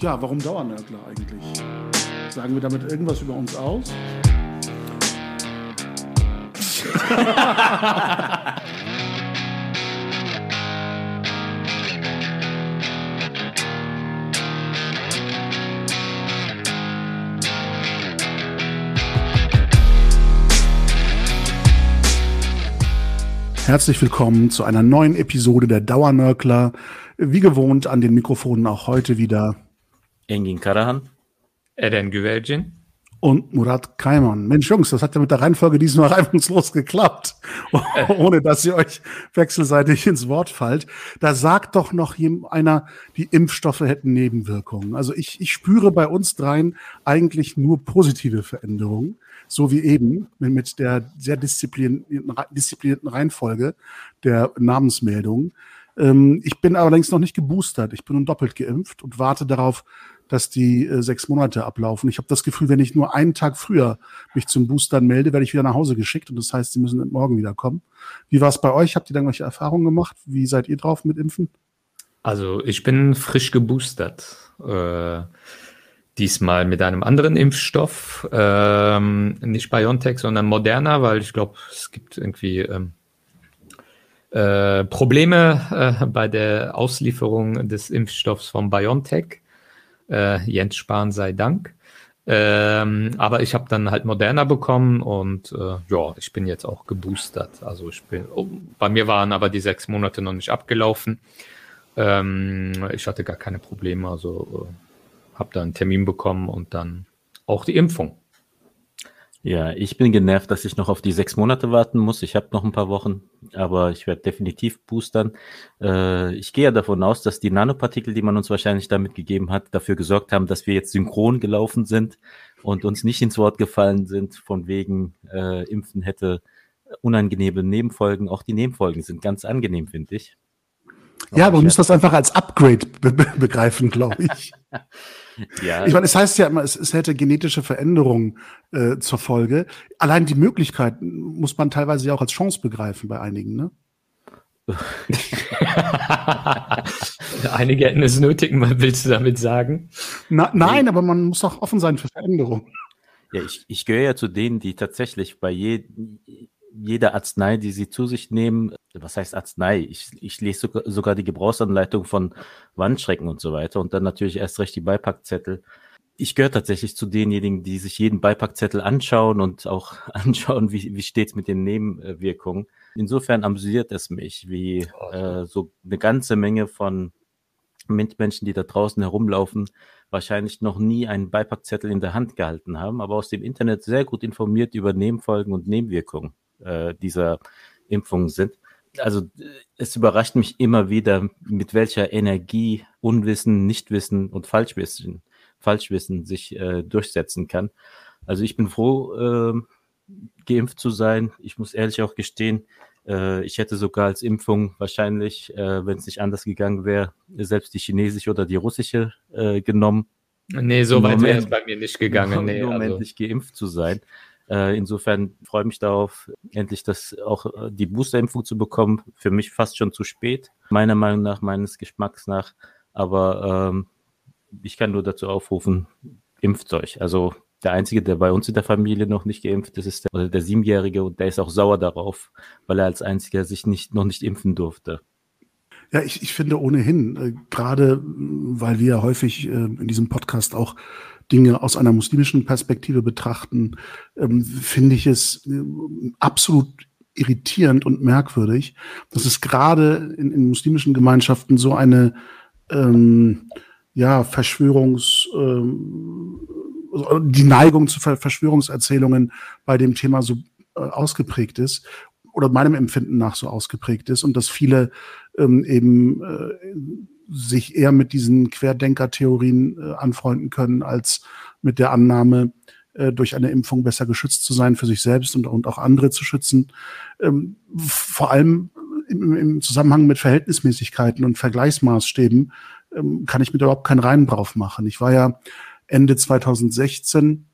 Ja, warum Dauernörgler eigentlich? Sagen wir damit irgendwas über uns aus? Herzlich willkommen zu einer neuen Episode der Dauernörkler. Wie gewohnt an den Mikrofonen auch heute wieder Engin Karahan, Eren Güvercin und Murat Kaiman. Mensch, Jungs, das hat ja mit der Reihenfolge diesmal reibungslos geklappt, ohne dass ihr euch wechselseitig ins Wort fallt. Da sagt doch noch einer, die Impfstoffe hätten Nebenwirkungen. Also ich, ich spüre bei uns dreien eigentlich nur positive Veränderungen, so wie eben mit der sehr disziplinierten, disziplinierten Reihenfolge der Namensmeldungen. Ähm, ich bin allerdings noch nicht geboostert. Ich bin nun doppelt geimpft und warte darauf, dass die äh, sechs Monate ablaufen. Ich habe das Gefühl, wenn ich nur einen Tag früher mich zum Boostern melde, werde ich wieder nach Hause geschickt und das heißt, sie müssen morgen wieder kommen. Wie war es bei euch? Habt ihr da irgendwelche Erfahrungen gemacht? Wie seid ihr drauf mit Impfen? Also ich bin frisch geboostert. Äh, diesmal mit einem anderen Impfstoff, ähm, nicht BioNTech, sondern Moderna, weil ich glaube, es gibt irgendwie ähm, äh, Probleme äh, bei der Auslieferung des Impfstoffs von BioNTech. Äh, Jens Spahn sei Dank. Ähm, aber ich habe dann halt Moderna bekommen und äh, ja, ich bin jetzt auch geboostert. Also ich bin, oh, bei mir waren aber die sechs Monate noch nicht abgelaufen. Ähm, ich hatte gar keine Probleme, also äh, habe da einen Termin bekommen und dann auch die Impfung. Ja, ich bin genervt, dass ich noch auf die sechs Monate warten muss. Ich habe noch ein paar Wochen, aber ich werde definitiv boostern. Äh, ich gehe ja davon aus, dass die Nanopartikel, die man uns wahrscheinlich damit gegeben hat, dafür gesorgt haben, dass wir jetzt synchron gelaufen sind und uns nicht ins Wort gefallen sind, von wegen äh, Impfen hätte unangenehme Nebenfolgen. Auch die Nebenfolgen sind ganz angenehm, finde ich. Ja, man muss das einfach als Upgrade be begreifen, glaube ich. Ja. Ich meine, es heißt ja immer, es, es hätte genetische Veränderungen äh, zur Folge. Allein die Möglichkeit muss man teilweise ja auch als Chance begreifen bei einigen, ne? Einige hätten es nötig, willst du damit sagen? Na, nein, aber man muss auch offen sein für Veränderungen. Ja, ich, ich gehöre ja zu denen, die tatsächlich bei je, jeder Arznei, die sie zu sich nehmen, was heißt Arznei? Ich, ich lese sogar, sogar die Gebrauchsanleitung von Wandschrecken und so weiter und dann natürlich erst recht die Beipackzettel. Ich gehöre tatsächlich zu denjenigen, die sich jeden Beipackzettel anschauen und auch anschauen, wie, wie steht's mit den Nebenwirkungen. Insofern amüsiert es mich, wie äh, so eine ganze Menge von Menschen, die da draußen herumlaufen, wahrscheinlich noch nie einen Beipackzettel in der Hand gehalten haben, aber aus dem Internet sehr gut informiert über Nebenfolgen und Nebenwirkungen äh, dieser Impfungen sind also es überrascht mich immer wieder, mit welcher Energie Unwissen, Nichtwissen und Falschwissen, Falschwissen sich äh, durchsetzen kann. Also ich bin froh, äh, geimpft zu sein. Ich muss ehrlich auch gestehen, äh, ich hätte sogar als Impfung wahrscheinlich, äh, wenn es nicht anders gegangen wäre, selbst die chinesische oder die russische äh, genommen. Nee, so weit wäre es bei mir nicht gegangen. Nee, Im Moment also. nicht geimpft zu sein. Äh, insofern freue ich mich darauf, endlich das auch äh, die Boosterimpfung zu bekommen. Für mich fast schon zu spät, meiner Meinung nach, meines Geschmacks nach. Aber ähm, ich kann nur dazu aufrufen, impft euch. Also der Einzige, der bei uns in der Familie noch nicht geimpft ist, ist der, der Siebenjährige und der ist auch sauer darauf, weil er als Einziger sich nicht, noch nicht impfen durfte. Ja, ich, ich finde ohnehin, äh, gerade weil wir häufig äh, in diesem Podcast auch Dinge aus einer muslimischen Perspektive betrachten, ähm, finde ich es äh, absolut irritierend und merkwürdig, dass es gerade in, in muslimischen Gemeinschaften so eine ähm, ja, Verschwörungs, ähm, die Neigung zu Verschwörungserzählungen bei dem Thema so äh, ausgeprägt ist oder meinem Empfinden nach so ausgeprägt ist und dass viele ähm, eben äh, sich eher mit diesen Querdenker-Theorien äh, anfreunden können, als mit der Annahme, äh, durch eine Impfung besser geschützt zu sein, für sich selbst und, und auch andere zu schützen. Ähm, vor allem im, im, Zusammenhang mit Verhältnismäßigkeiten und Vergleichsmaßstäben ähm, kann ich mir überhaupt keinen Reinen drauf machen. Ich war ja Ende 2016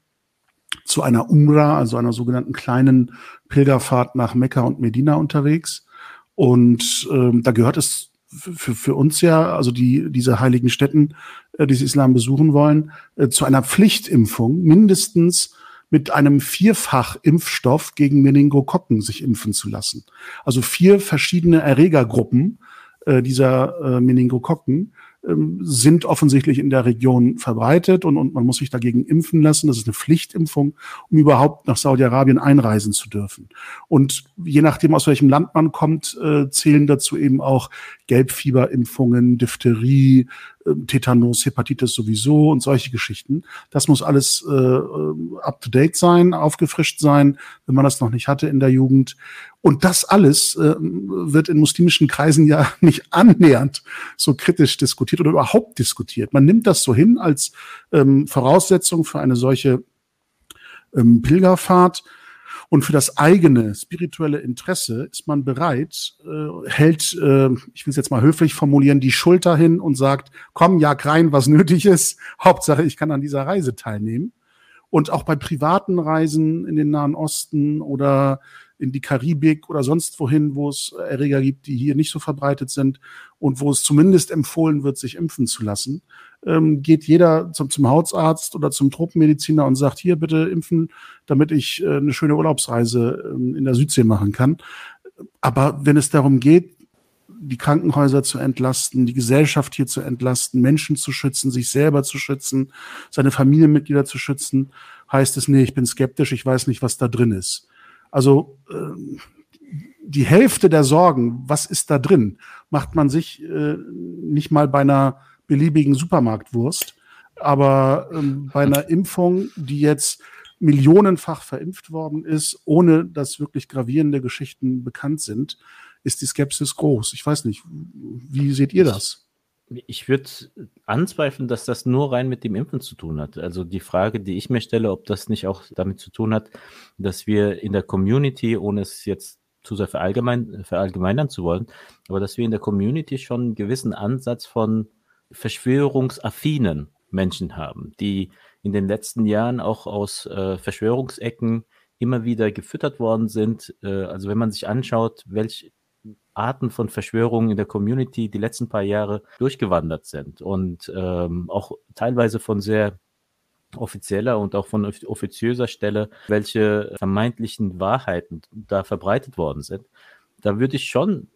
zu einer Umrah, also einer sogenannten kleinen Pilgerfahrt nach Mekka und Medina unterwegs. Und ähm, da gehört es für, für uns ja, also die, diese heiligen Städten, äh, die sie Islam besuchen wollen, äh, zu einer Pflichtimpfung mindestens mit einem Vierfach-Impfstoff gegen Meningokokken sich impfen zu lassen. Also vier verschiedene Erregergruppen äh, dieser äh, Meningokokken ähm, sind offensichtlich in der Region verbreitet und, und man muss sich dagegen impfen lassen. Das ist eine Pflichtimpfung, um überhaupt nach Saudi-Arabien einreisen zu dürfen. Und je nachdem, aus welchem Land man kommt, äh, zählen dazu eben auch Gelbfieberimpfungen, Diphtherie, äh, Tetanus, Hepatitis sowieso und solche Geschichten. Das muss alles äh, äh up-to-date sein, aufgefrischt sein, wenn man das noch nicht hatte in der Jugend. Und das alles äh, wird in muslimischen Kreisen ja nicht annähernd so kritisch diskutiert oder überhaupt diskutiert. Man nimmt das so hin als ähm, Voraussetzung für eine solche ähm, Pilgerfahrt. Und für das eigene spirituelle Interesse ist man bereit, äh, hält, äh, ich will es jetzt mal höflich formulieren, die Schulter hin und sagt, komm, jag rein, was nötig ist. Hauptsache, ich kann an dieser Reise teilnehmen. Und auch bei privaten Reisen in den Nahen Osten oder in die Karibik oder sonst wohin, wo es Erreger gibt, die hier nicht so verbreitet sind und wo es zumindest empfohlen wird, sich impfen zu lassen, ähm, geht jeder zum, zum Hausarzt oder zum Tropenmediziner und sagt, hier bitte impfen, damit ich äh, eine schöne Urlaubsreise äh, in der Südsee machen kann. Aber wenn es darum geht, die Krankenhäuser zu entlasten, die Gesellschaft hier zu entlasten, Menschen zu schützen, sich selber zu schützen, seine Familienmitglieder zu schützen, heißt es, nee, ich bin skeptisch, ich weiß nicht, was da drin ist. Also äh, die Hälfte der Sorgen, was ist da drin, macht man sich äh, nicht mal bei einer beliebigen Supermarktwurst, aber ähm, bei einer Impfung, die jetzt millionenfach verimpft worden ist, ohne dass wirklich gravierende Geschichten bekannt sind, ist die Skepsis groß. Ich weiß nicht, wie seht ihr das? Ich würde anzweifeln, dass das nur rein mit dem Impfen zu tun hat. Also die Frage, die ich mir stelle, ob das nicht auch damit zu tun hat, dass wir in der Community, ohne es jetzt zu sehr verallgemein, verallgemeinern zu wollen, aber dass wir in der Community schon einen gewissen Ansatz von verschwörungsaffinen Menschen haben, die in den letzten Jahren auch aus äh, Verschwörungsecken immer wieder gefüttert worden sind. Äh, also wenn man sich anschaut, welche Arten von Verschwörungen in der Community die letzten paar Jahre durchgewandert sind und ähm, auch teilweise von sehr offizieller und auch von offiziöser Stelle, welche vermeintlichen Wahrheiten da verbreitet worden sind, da würde ich schon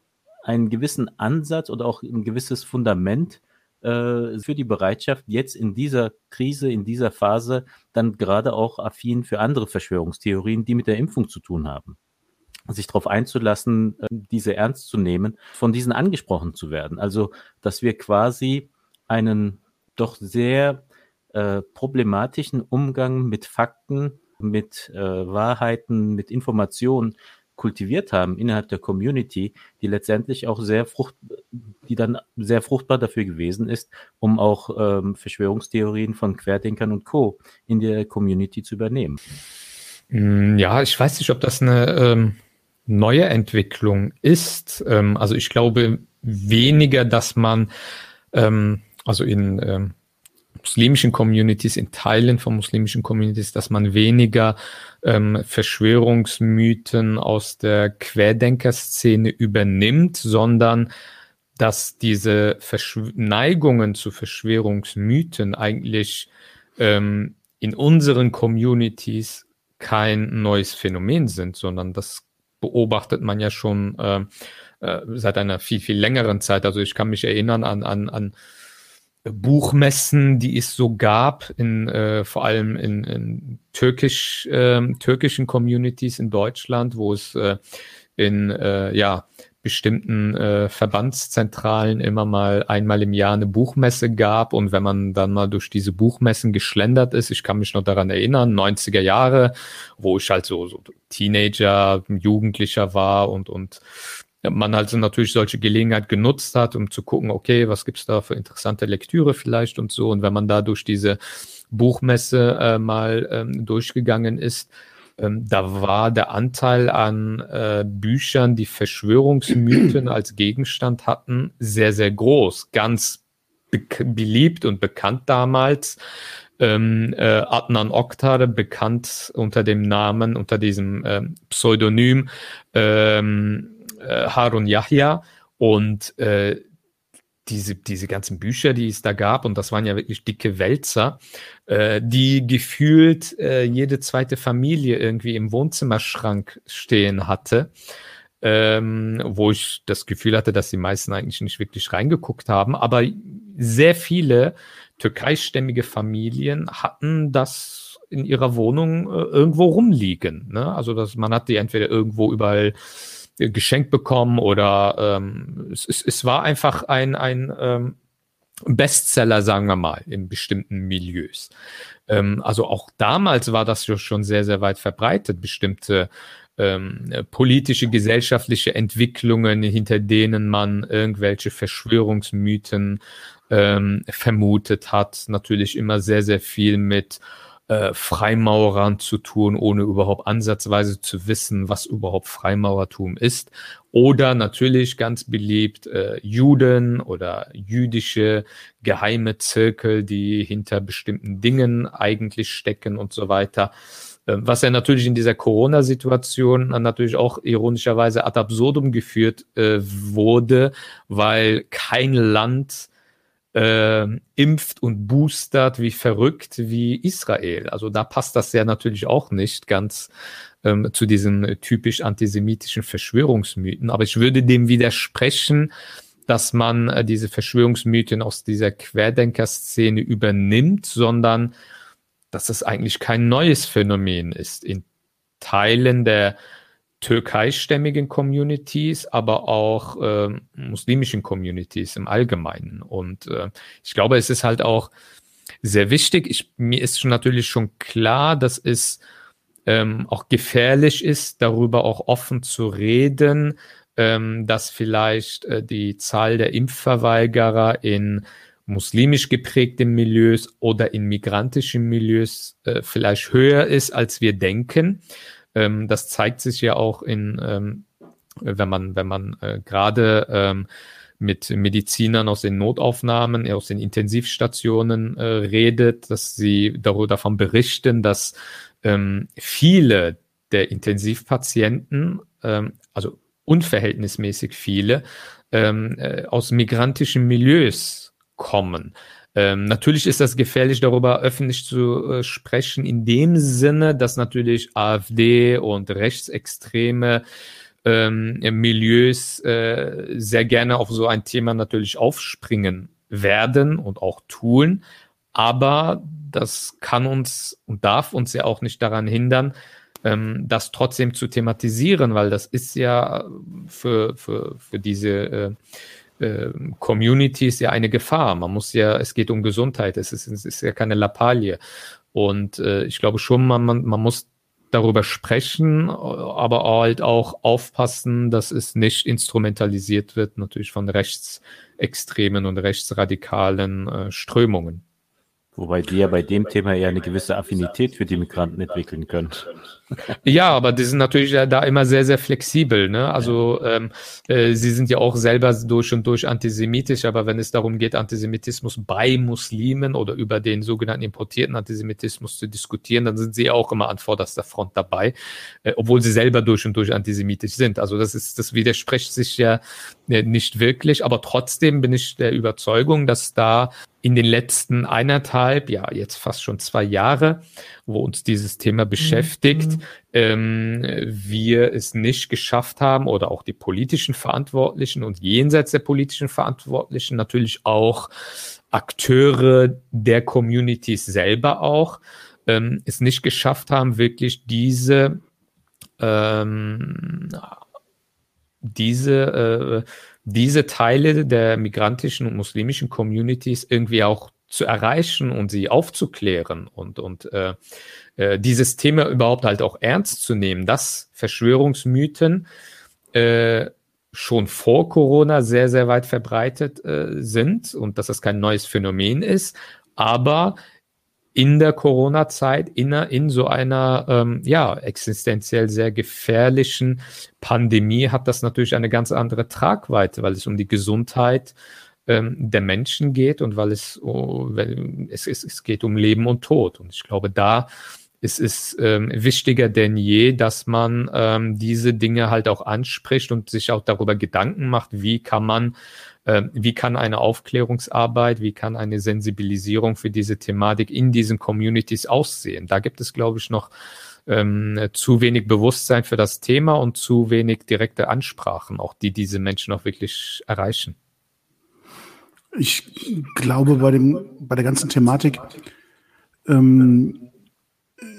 einen gewissen Ansatz oder auch ein gewisses Fundament äh, für die Bereitschaft, jetzt in dieser Krise, in dieser Phase, dann gerade auch affin für andere Verschwörungstheorien, die mit der Impfung zu tun haben sich darauf einzulassen, äh, diese ernst zu nehmen, von diesen angesprochen zu werden. Also, dass wir quasi einen doch sehr äh, problematischen Umgang mit Fakten, mit äh, Wahrheiten, mit Informationen kultiviert haben innerhalb der Community, die letztendlich auch sehr frucht, die dann sehr fruchtbar dafür gewesen ist, um auch ähm, Verschwörungstheorien von Querdenkern und Co. in der Community zu übernehmen. Mm, ja, ich weiß nicht, ob das eine ähm, neue Entwicklung ist. Ähm, also ich glaube weniger, dass man ähm, also in ähm, muslimischen Communities, in Teilen von muslimischen Communities, dass man weniger ähm, Verschwörungsmythen aus der Querdenkerszene übernimmt, sondern dass diese Verschw Neigungen zu Verschwörungsmythen eigentlich ähm, in unseren Communities kein neues Phänomen sind, sondern das beobachtet man ja schon äh, äh, seit einer viel, viel längeren Zeit. Also ich kann mich erinnern an, an, an Buchmessen, die es so gab, in, äh, vor allem in, in türkisch, äh, türkischen Communities in Deutschland, wo es äh, in äh, ja, bestimmten äh, Verbandszentralen immer mal einmal im Jahr eine Buchmesse gab und wenn man dann mal durch diese Buchmessen geschlendert ist, ich kann mich noch daran erinnern, 90er Jahre, wo ich halt so, so Teenager, Jugendlicher war und, und man also natürlich solche Gelegenheit genutzt hat, um zu gucken, okay, was gibt's da für interessante Lektüre vielleicht und so. Und wenn man da durch diese Buchmesse äh, mal ähm, durchgegangen ist, ähm, da war der Anteil an äh, Büchern, die Verschwörungsmythen als Gegenstand hatten, sehr, sehr groß. Ganz be beliebt und bekannt damals. Ähm, äh, Adnan Oktar, bekannt unter dem Namen, unter diesem ähm, Pseudonym ähm, äh, Harun Yahya. Und äh, diese, diese ganzen Bücher, die es da gab, und das waren ja wirklich dicke Wälzer, äh, die gefühlt äh, jede zweite Familie irgendwie im Wohnzimmerschrank stehen hatte, ähm, wo ich das Gefühl hatte, dass die meisten eigentlich nicht wirklich reingeguckt haben. Aber sehr viele türkeistämmige Familien hatten das in ihrer Wohnung äh, irgendwo rumliegen. Ne? Also dass man hat die entweder irgendwo überall geschenkt bekommen oder ähm, es, es, es war einfach ein, ein ähm, Bestseller, sagen wir mal, in bestimmten Milieus. Ähm, also auch damals war das schon sehr, sehr weit verbreitet, bestimmte ähm, politische, gesellschaftliche Entwicklungen, hinter denen man irgendwelche Verschwörungsmythen ähm, vermutet hat. Natürlich immer sehr, sehr viel mit äh, Freimaurern zu tun, ohne überhaupt ansatzweise zu wissen, was überhaupt Freimaurertum ist. Oder natürlich ganz beliebt äh, Juden oder jüdische geheime Zirkel, die hinter bestimmten Dingen eigentlich stecken und so weiter. Äh, was ja natürlich in dieser Corona-Situation natürlich auch ironischerweise ad absurdum geführt äh, wurde, weil kein Land äh, impft und boostert wie verrückt wie Israel. Also da passt das ja natürlich auch nicht ganz ähm, zu diesen typisch antisemitischen Verschwörungsmythen. Aber ich würde dem widersprechen, dass man äh, diese Verschwörungsmythen aus dieser Querdenker-Szene übernimmt, sondern dass es eigentlich kein neues Phänomen ist. In Teilen der türkeistämmigen Communities, aber auch äh, muslimischen Communities im Allgemeinen. Und äh, ich glaube, es ist halt auch sehr wichtig. Ich, mir ist schon natürlich schon klar, dass es ähm, auch gefährlich ist, darüber auch offen zu reden, ähm, dass vielleicht äh, die Zahl der Impfverweigerer in muslimisch geprägten Milieus oder in migrantischen Milieus äh, vielleicht höher ist, als wir denken. Ähm, das zeigt sich ja auch in, ähm, wenn man, wenn man äh, gerade ähm, mit Medizinern aus den Notaufnahmen, aus den Intensivstationen äh, redet, dass sie darüber davon berichten, dass ähm, viele der Intensivpatienten, ähm, also unverhältnismäßig viele, ähm, äh, aus migrantischen Milieus kommen. Ähm, natürlich ist das gefährlich, darüber öffentlich zu äh, sprechen, in dem Sinne, dass natürlich AfD und rechtsextreme ähm, Milieus äh, sehr gerne auf so ein Thema natürlich aufspringen werden und auch tun. Aber das kann uns und darf uns ja auch nicht daran hindern, ähm, das trotzdem zu thematisieren, weil das ist ja für, für, für diese äh, äh, Community ist ja eine Gefahr. Man muss ja, es geht um Gesundheit, es ist, es ist ja keine Lappalie. Und äh, ich glaube schon, man, man, man muss darüber sprechen, aber halt auch aufpassen, dass es nicht instrumentalisiert wird, natürlich von rechtsextremen und rechtsradikalen äh, Strömungen. Wobei die ja bei dem Thema eher eine gewisse Affinität für die Migranten entwickeln können. Ja, aber die sind natürlich da immer sehr, sehr flexibel. Ne? Also ähm, äh, sie sind ja auch selber durch und durch antisemitisch, aber wenn es darum geht, Antisemitismus bei Muslimen oder über den sogenannten importierten Antisemitismus zu diskutieren, dann sind sie auch immer an vorderster Front dabei, äh, obwohl sie selber durch und durch antisemitisch sind. Also das ist, das widerspricht sich ja äh, nicht wirklich, aber trotzdem bin ich der Überzeugung, dass da in den letzten eineinhalb, ja, jetzt fast schon zwei Jahre, wo uns dieses Thema beschäftigt, mhm. ähm, wir es nicht geschafft haben oder auch die politischen Verantwortlichen und jenseits der politischen Verantwortlichen natürlich auch Akteure der Communities selber auch, ähm, es nicht geschafft haben, wirklich diese ähm, diese äh, diese Teile der migrantischen und muslimischen Communities irgendwie auch zu erreichen und sie aufzuklären und, und äh, äh, dieses Thema überhaupt halt auch ernst zu nehmen, dass Verschwörungsmythen äh, schon vor Corona sehr, sehr weit verbreitet äh, sind und dass das kein neues Phänomen ist, aber in der Corona-Zeit, in, in so einer ähm, ja, existenziell sehr gefährlichen Pandemie hat das natürlich eine ganz andere Tragweite, weil es um die Gesundheit ähm, der Menschen geht und weil es, oh, es, es, es geht um Leben und Tod. Und ich glaube, da ist es ähm, wichtiger denn je, dass man ähm, diese Dinge halt auch anspricht und sich auch darüber Gedanken macht, wie kann man äh, wie kann eine Aufklärungsarbeit, wie kann eine Sensibilisierung für diese Thematik in diesen Communities aussehen? Da gibt es, glaube ich, noch ähm, zu wenig Bewusstsein für das Thema und zu wenig direkte Ansprachen, auch die diese Menschen auch wirklich erreichen. Ich glaube, bei, dem, bei der ganzen Thematik ähm,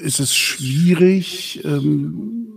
ist es schwierig, ähm,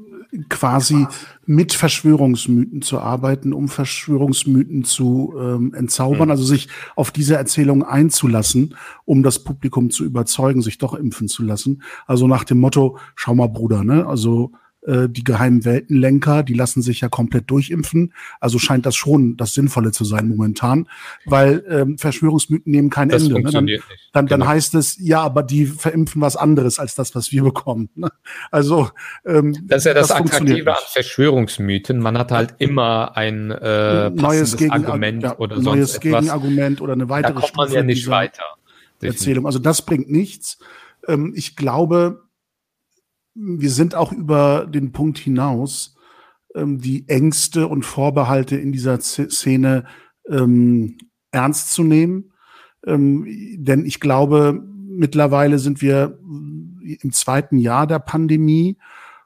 quasi mit Verschwörungsmythen zu arbeiten, um Verschwörungsmythen zu ähm, entzaubern, mhm. also sich auf diese Erzählung einzulassen, um das Publikum zu überzeugen, sich doch impfen zu lassen. Also nach dem Motto, schau mal, Bruder, ne? Also äh, die geheimen Weltenlenker, die lassen sich ja komplett durchimpfen. Also scheint das schon das Sinnvolle zu sein momentan, weil ähm, Verschwörungsmythen nehmen kein das Ende. Ne? Dann, dann, genau. dann heißt es, ja, aber die verimpfen was anderes als das, was wir bekommen. Ne? Also ähm, das ist ja das, das Attraktive an Verschwörungsmythen. Man hat halt immer ein äh, neues Gegenargument ja, oder neues sonst Gegenargument oder eine weitere da kommt man Stufe ja nicht weiter. Erzählung. Also das bringt nichts. Ähm, ich glaube, wir sind auch über den Punkt hinaus, ähm, die Ängste und Vorbehalte in dieser Szene ähm, ernst zu nehmen. Ähm, denn ich glaube, mittlerweile sind wir im zweiten Jahr der Pandemie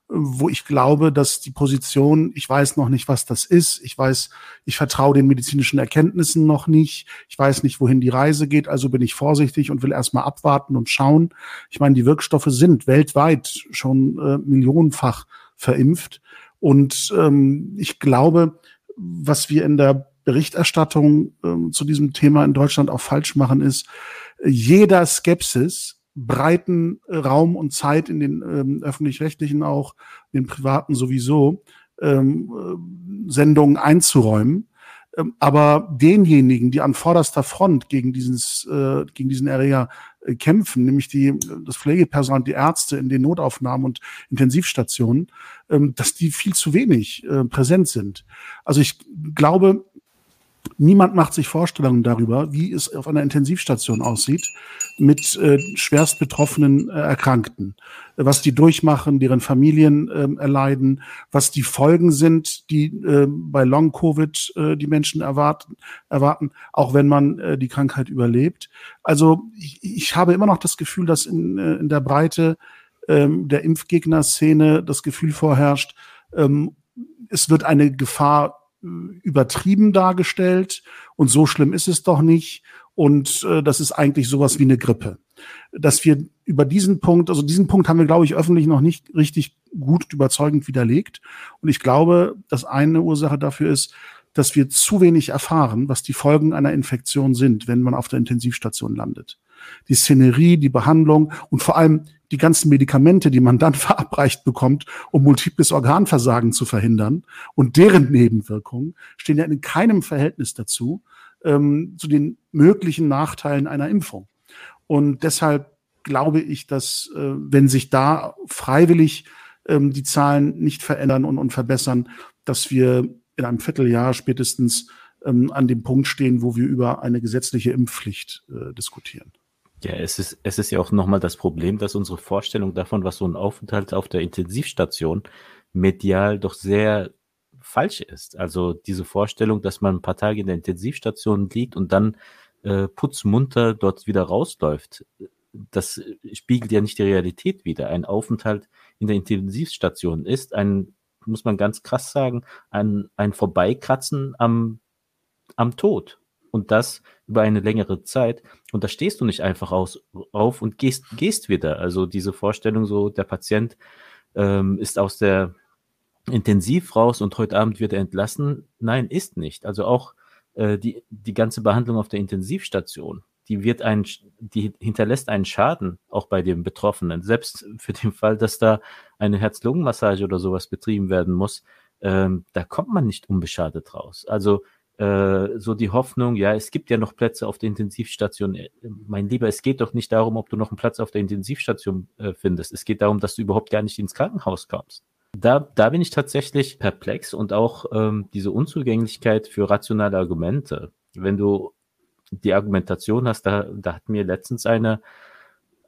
wo ich glaube, dass die Position, ich weiß noch nicht, was das ist, ich weiß, ich vertraue den medizinischen Erkenntnissen noch nicht, ich weiß nicht, wohin die Reise geht, also bin ich vorsichtig und will erstmal abwarten und schauen. Ich meine, die Wirkstoffe sind weltweit schon äh, millionenfach verimpft. Und ähm, ich glaube, was wir in der Berichterstattung äh, zu diesem Thema in Deutschland auch falsch machen, ist, jeder Skepsis breiten Raum und Zeit in den ähm, öffentlich-rechtlichen auch, in den privaten sowieso, ähm, äh, Sendungen einzuräumen. Ähm, aber denjenigen, die an vorderster Front gegen, dieses, äh, gegen diesen Erreger äh, kämpfen, nämlich die, das Pflegepersonal, die Ärzte in den Notaufnahmen und Intensivstationen, ähm, dass die viel zu wenig äh, präsent sind. Also ich glaube, Niemand macht sich Vorstellungen darüber, wie es auf einer Intensivstation aussieht mit äh, schwerst betroffenen äh, Erkrankten, was die durchmachen, deren Familien äh, erleiden, was die Folgen sind, die äh, bei Long Covid äh, die Menschen erwarten, erwarten, auch wenn man äh, die Krankheit überlebt. Also ich, ich habe immer noch das Gefühl, dass in, äh, in der Breite äh, der Impfgegner-Szene das Gefühl vorherrscht, ähm, es wird eine Gefahr übertrieben dargestellt und so schlimm ist es doch nicht und äh, das ist eigentlich sowas wie eine Grippe. Dass wir über diesen Punkt, also diesen Punkt haben wir, glaube ich, öffentlich noch nicht richtig gut überzeugend widerlegt. Und ich glaube, dass eine Ursache dafür ist, dass wir zu wenig erfahren, was die Folgen einer Infektion sind, wenn man auf der Intensivstation landet. Die Szenerie, die Behandlung und vor allem die ganzen Medikamente, die man dann verabreicht bekommt, um multiples Organversagen zu verhindern und deren Nebenwirkungen stehen ja in keinem Verhältnis dazu, ähm, zu den möglichen Nachteilen einer Impfung. Und deshalb glaube ich, dass äh, wenn sich da freiwillig ähm, die Zahlen nicht verändern und, und verbessern, dass wir in einem Vierteljahr spätestens ähm, an dem Punkt stehen, wo wir über eine gesetzliche Impfpflicht äh, diskutieren. Ja, es ist, es ist ja auch nochmal das Problem, dass unsere Vorstellung davon, was so ein Aufenthalt auf der Intensivstation medial doch sehr falsch ist. Also diese Vorstellung, dass man ein paar Tage in der Intensivstation liegt und dann äh, putzmunter dort wieder rausläuft, das spiegelt ja nicht die Realität wider. Ein Aufenthalt in der Intensivstation ist ein, muss man ganz krass sagen, ein, ein Vorbeikratzen am, am Tod und das über eine längere Zeit. Und da stehst du nicht einfach aus, auf und gehst, gehst wieder. Also diese Vorstellung so, der Patient ähm, ist aus der Intensiv raus und heute Abend wird er entlassen. Nein, ist nicht. Also auch äh, die, die ganze Behandlung auf der Intensivstation, die wird ein, die hinterlässt einen Schaden auch bei dem Betroffenen. Selbst für den Fall, dass da eine Herz-Lungen-Massage oder sowas betrieben werden muss, ähm, da kommt man nicht unbeschadet raus. Also so die Hoffnung, ja, es gibt ja noch Plätze auf der Intensivstation. Äh, mein Lieber, es geht doch nicht darum, ob du noch einen Platz auf der Intensivstation äh, findest. Es geht darum, dass du überhaupt gar nicht ins Krankenhaus kommst. Da, da bin ich tatsächlich perplex und auch ähm, diese Unzugänglichkeit für rationale Argumente. Wenn du die Argumentation hast, da, da hat mir letztens eine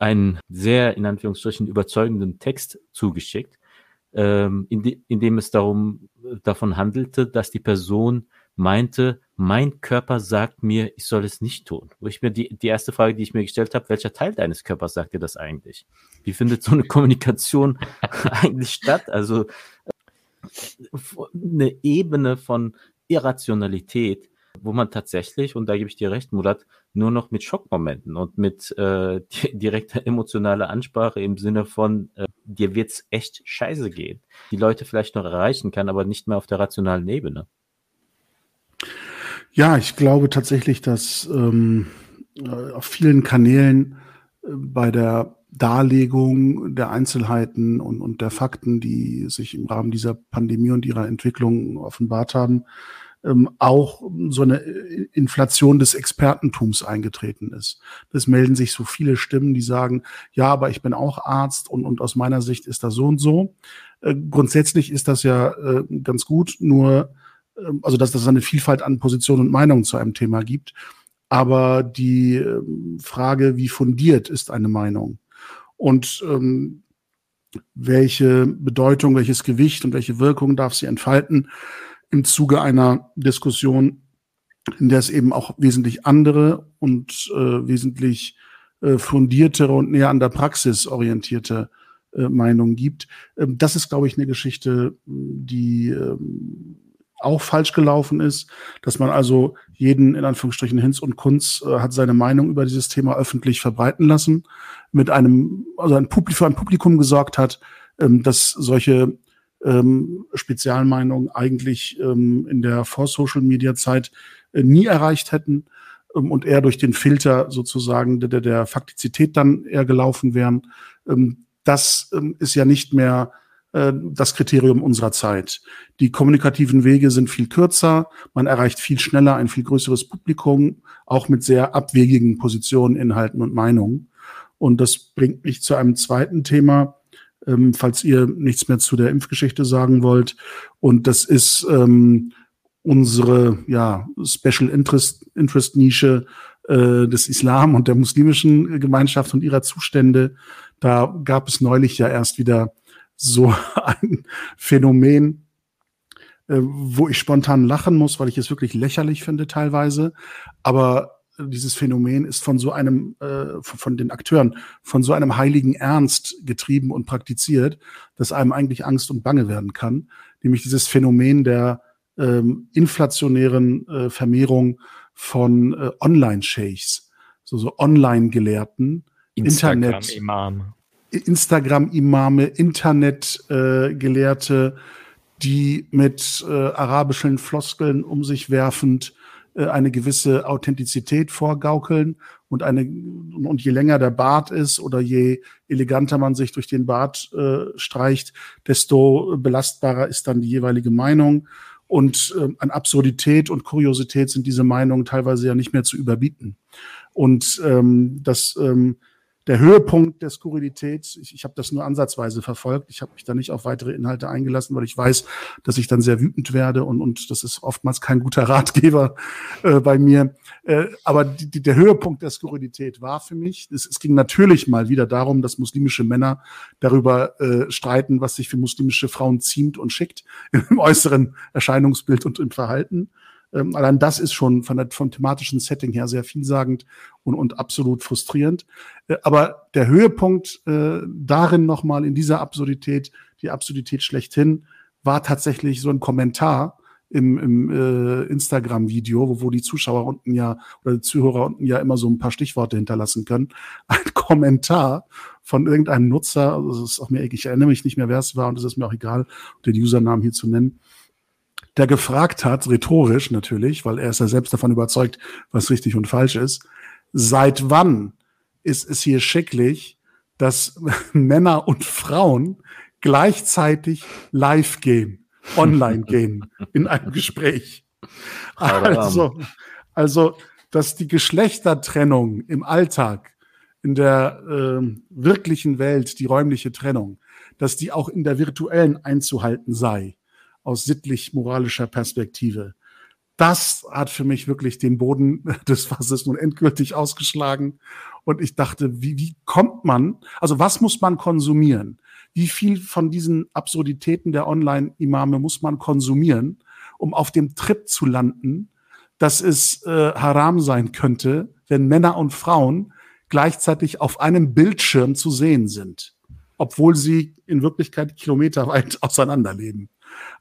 einen sehr in Anführungsstrichen überzeugenden Text zugeschickt, ähm, in, die, in dem es darum davon handelte, dass die Person meinte, mein Körper sagt mir, ich soll es nicht tun. Wo ich mir die, die erste Frage, die ich mir gestellt habe, welcher Teil deines Körpers sagt dir das eigentlich? Wie findet so eine Kommunikation eigentlich statt? Also eine Ebene von Irrationalität, wo man tatsächlich, und da gebe ich dir recht, Murat, nur noch mit Schockmomenten und mit äh, direkter emotionaler Ansprache im Sinne von, äh, dir wird's echt scheiße gehen, die Leute vielleicht noch erreichen kann, aber nicht mehr auf der rationalen Ebene. Ja, ich glaube tatsächlich, dass ähm, äh, auf vielen Kanälen äh, bei der Darlegung der Einzelheiten und, und der Fakten, die sich im Rahmen dieser Pandemie und ihrer Entwicklung offenbart haben, ähm, auch so eine Inflation des Expertentums eingetreten ist. Es melden sich so viele Stimmen, die sagen, ja, aber ich bin auch Arzt und, und aus meiner Sicht ist das so und so. Äh, grundsätzlich ist das ja äh, ganz gut, nur also dass, dass es eine Vielfalt an Positionen und Meinungen zu einem Thema gibt. Aber die ähm, Frage, wie fundiert ist eine Meinung und ähm, welche Bedeutung, welches Gewicht und welche Wirkung darf sie entfalten im Zuge einer Diskussion, in der es eben auch wesentlich andere und äh, wesentlich äh, fundiertere und näher an der Praxis orientierte äh, Meinungen gibt. Ähm, das ist, glaube ich, eine Geschichte, die ähm, auch falsch gelaufen ist, dass man also jeden in Anführungsstrichen Hinz und Kunz äh, hat seine Meinung über dieses Thema öffentlich verbreiten lassen, mit einem, also ein Publikum, für ein Publikum gesorgt hat, ähm, dass solche ähm, Spezialmeinungen eigentlich ähm, in der Vor-Social-Media-Zeit äh, nie erreicht hätten ähm, und eher durch den Filter sozusagen der, der, Faktizität dann eher gelaufen wären. Ähm, das ähm, ist ja nicht mehr äh, das Kriterium unserer Zeit. Die kommunikativen Wege sind viel kürzer, man erreicht viel schneller ein viel größeres Publikum, auch mit sehr abwegigen Positionen, Inhalten und Meinungen. Und das bringt mich zu einem zweiten Thema, ähm, falls ihr nichts mehr zu der Impfgeschichte sagen wollt. Und das ist ähm, unsere ja, Special Interest, Interest Nische äh, des Islam und der muslimischen Gemeinschaft und ihrer Zustände. Da gab es neulich ja erst wieder so ein Phänomen, äh, wo ich spontan lachen muss, weil ich es wirklich lächerlich finde teilweise. Aber dieses Phänomen ist von so einem, äh, von den Akteuren, von so einem heiligen Ernst getrieben und praktiziert, dass einem eigentlich Angst und Bange werden kann. Nämlich dieses Phänomen der ähm, inflationären äh, Vermehrung von äh, Online-Sheikhs, so, so Online-Gelehrten, Internet. Instagram-Imame, Internet-Gelehrte, die mit äh, arabischen Floskeln um sich werfend äh, eine gewisse Authentizität vorgaukeln und eine und je länger der Bart ist oder je eleganter man sich durch den Bart äh, streicht, desto belastbarer ist dann die jeweilige Meinung. Und äh, an Absurdität und Kuriosität sind diese Meinungen teilweise ja nicht mehr zu überbieten. Und ähm, das ähm, der Höhepunkt der Skurrilität, ich, ich habe das nur ansatzweise verfolgt, ich habe mich da nicht auf weitere Inhalte eingelassen, weil ich weiß, dass ich dann sehr wütend werde und, und das ist oftmals kein guter Ratgeber äh, bei mir. Äh, aber die, die, der Höhepunkt der Skurrilität war für mich, es, es ging natürlich mal wieder darum, dass muslimische Männer darüber äh, streiten, was sich für muslimische Frauen ziemt und schickt im äußeren Erscheinungsbild und im Verhalten. Ähm, allein das ist schon von der, vom thematischen Setting her sehr vielsagend und, und absolut frustrierend. Äh, aber der Höhepunkt äh, darin nochmal in dieser Absurdität, die Absurdität schlechthin, war tatsächlich so ein Kommentar im, im äh, Instagram-Video, wo, wo die Zuschauer unten ja oder die Zuhörer unten ja immer so ein paar Stichworte hinterlassen können. Ein Kommentar von irgendeinem Nutzer, also es ist auch mir, ich erinnere mich nicht mehr, wer es war, und es ist mir auch egal, den Usernamen hier zu nennen, der gefragt hat, rhetorisch natürlich, weil er ist ja selbst davon überzeugt, was richtig und falsch ist, seit wann ist es hier schicklich, dass Männer und Frauen gleichzeitig live gehen, online gehen in einem Gespräch. Also, also, dass die Geschlechtertrennung im Alltag, in der äh, wirklichen Welt, die räumliche Trennung, dass die auch in der virtuellen einzuhalten sei aus sittlich-moralischer Perspektive. Das hat für mich wirklich den Boden des Fasses nun endgültig ausgeschlagen. Und ich dachte, wie, wie kommt man, also was muss man konsumieren? Wie viel von diesen Absurditäten der Online-Imame muss man konsumieren, um auf dem Trip zu landen, dass es äh, haram sein könnte, wenn Männer und Frauen gleichzeitig auf einem Bildschirm zu sehen sind, obwohl sie in Wirklichkeit kilometerweit auseinanderleben.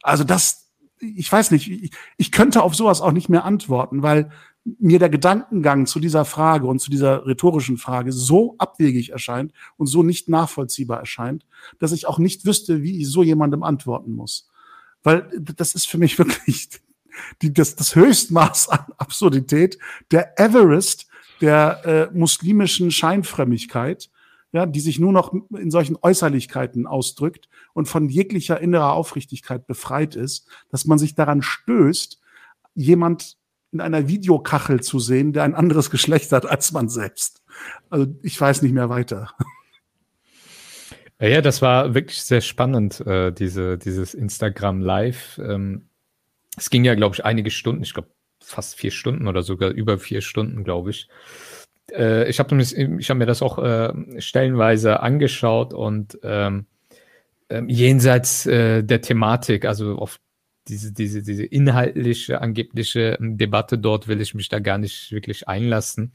Also das, ich weiß nicht, ich, ich könnte auf sowas auch nicht mehr antworten, weil mir der Gedankengang zu dieser Frage und zu dieser rhetorischen Frage so abwegig erscheint und so nicht nachvollziehbar erscheint, dass ich auch nicht wüsste, wie ich so jemandem antworten muss. Weil das ist für mich wirklich die, das, das Höchstmaß an Absurdität, der Everest der äh, muslimischen Scheinfrömmigkeit, ja, die sich nur noch in solchen Äußerlichkeiten ausdrückt und von jeglicher innerer Aufrichtigkeit befreit ist, dass man sich daran stößt, jemand in einer Videokachel zu sehen, der ein anderes Geschlecht hat als man selbst. Also ich weiß nicht mehr weiter. Ja, das war wirklich sehr spannend, äh, diese, dieses Instagram Live. Ähm, es ging ja, glaube ich, einige Stunden, ich glaube fast vier Stunden oder sogar über vier Stunden, glaube ich. Äh, ich habe hab mir das auch äh, stellenweise angeschaut und ähm, äh, jenseits äh, der Thematik, also auf diese, diese, diese inhaltliche, angebliche Debatte dort will ich mich da gar nicht wirklich einlassen,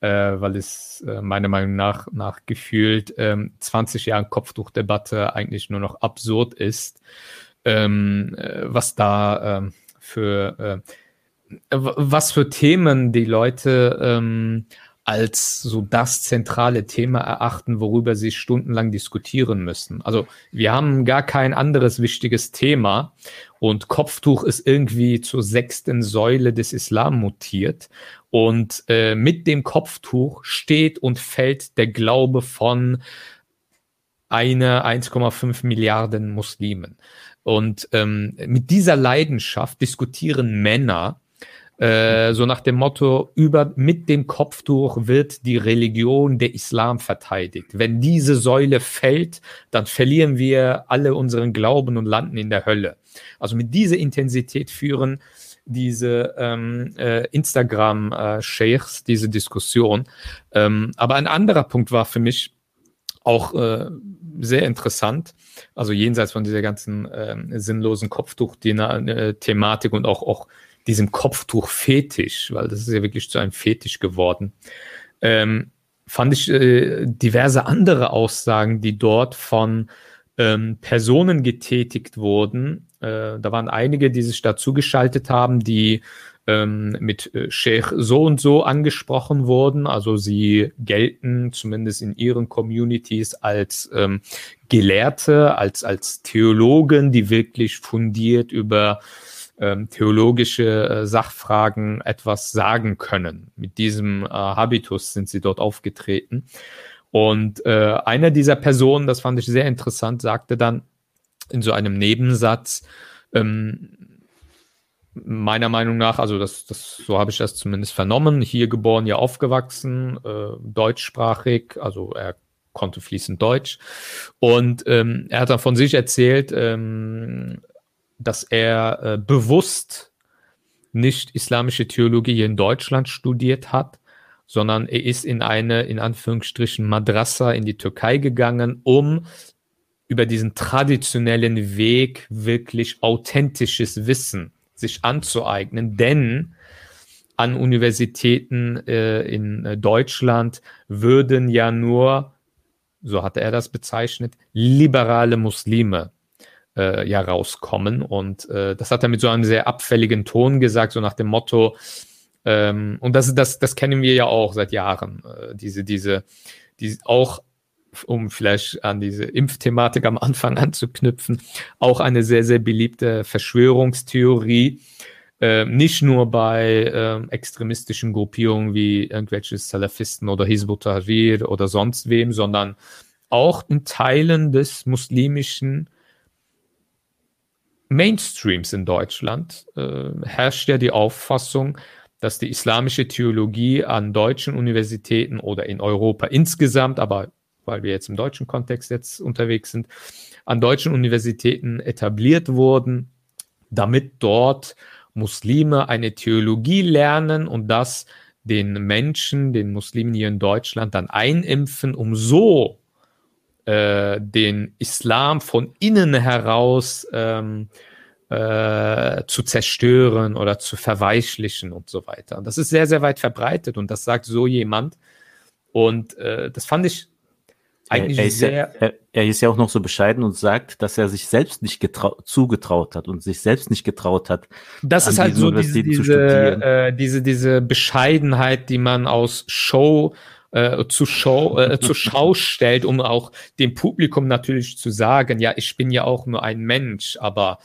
äh, weil es äh, meiner Meinung nach, nach gefühlt ähm, 20 Jahren Kopftuchdebatte eigentlich nur noch absurd ist, ähm, äh, was da ähm, für, was für Themen die Leute ähm, als so das zentrale Thema erachten, worüber sie stundenlang diskutieren müssen. Also wir haben gar kein anderes wichtiges Thema und Kopftuch ist irgendwie zur sechsten Säule des Islam mutiert und äh, mit dem Kopftuch steht und fällt der Glaube von einer 1,5 Milliarden Muslimen. Und ähm, mit dieser Leidenschaft diskutieren Männer äh, so nach dem Motto, über, mit dem Kopftuch wird die Religion der Islam verteidigt. Wenn diese Säule fällt, dann verlieren wir alle unseren Glauben und landen in der Hölle. Also mit dieser Intensität führen diese ähm, äh, Instagram-Sheikhs äh, diese Diskussion. Ähm, aber ein anderer Punkt war für mich auch äh, sehr interessant, also jenseits von dieser ganzen äh, sinnlosen Kopftuch-Thematik und auch, auch diesem Kopftuch-Fetisch, weil das ist ja wirklich zu einem Fetisch geworden, ähm, fand ich äh, diverse andere Aussagen, die dort von ähm, Personen getätigt wurden. Äh, da waren einige, die sich dazu geschaltet haben, die ähm, mit äh, Sheikh so und so angesprochen wurden. Also sie gelten zumindest in ihren Communities als ähm, Gelehrte, als, als Theologen, die wirklich fundiert über ähm, theologische äh, Sachfragen etwas sagen können. Mit diesem äh, Habitus sind sie dort aufgetreten. Und äh, einer dieser Personen, das fand ich sehr interessant, sagte dann in so einem Nebensatz, ähm, meiner Meinung nach, also das, das, so habe ich das zumindest vernommen, hier geboren, ja aufgewachsen, äh, deutschsprachig, also er konnte fließend Deutsch. Und ähm, er hat dann von sich erzählt, ähm, dass er äh, bewusst nicht islamische Theologie in Deutschland studiert hat, sondern er ist in eine, in Anführungsstrichen, Madrasa in die Türkei gegangen, um über diesen traditionellen Weg wirklich authentisches Wissen sich anzueignen, denn an Universitäten äh, in äh, Deutschland würden ja nur, so hat er das bezeichnet, liberale Muslime äh, ja rauskommen. Und äh, das hat er mit so einem sehr abfälligen Ton gesagt, so nach dem Motto, ähm, und das, das, das kennen wir ja auch seit Jahren, äh, diese, diese, die auch um vielleicht an diese Impfthematik am Anfang anzuknüpfen, auch eine sehr, sehr beliebte Verschwörungstheorie. Äh, nicht nur bei äh, extremistischen Gruppierungen wie irgendwelche Salafisten oder Hizbut oder sonst wem, sondern auch in Teilen des muslimischen Mainstreams in Deutschland äh, herrscht ja die Auffassung, dass die islamische Theologie an deutschen Universitäten oder in Europa insgesamt, aber weil wir jetzt im deutschen Kontext jetzt unterwegs sind, an deutschen Universitäten etabliert wurden, damit dort Muslime eine Theologie lernen und das den Menschen, den Muslimen hier in Deutschland dann einimpfen, um so äh, den Islam von innen heraus ähm, äh, zu zerstören oder zu verweichlichen und so weiter. Und das ist sehr, sehr weit verbreitet und das sagt so jemand. Und äh, das fand ich eigentlich er, er, sehr. Ja, er, er, ist ja auch noch so bescheiden und sagt, dass er sich selbst nicht zugetraut hat und sich selbst nicht getraut hat. Das ist halt so diese, diese, äh, diese, diese Bescheidenheit, die man aus Show äh, zu, Show, äh, zur Schau stellt, um auch dem Publikum natürlich zu sagen, ja, ich bin ja auch nur ein Mensch, aber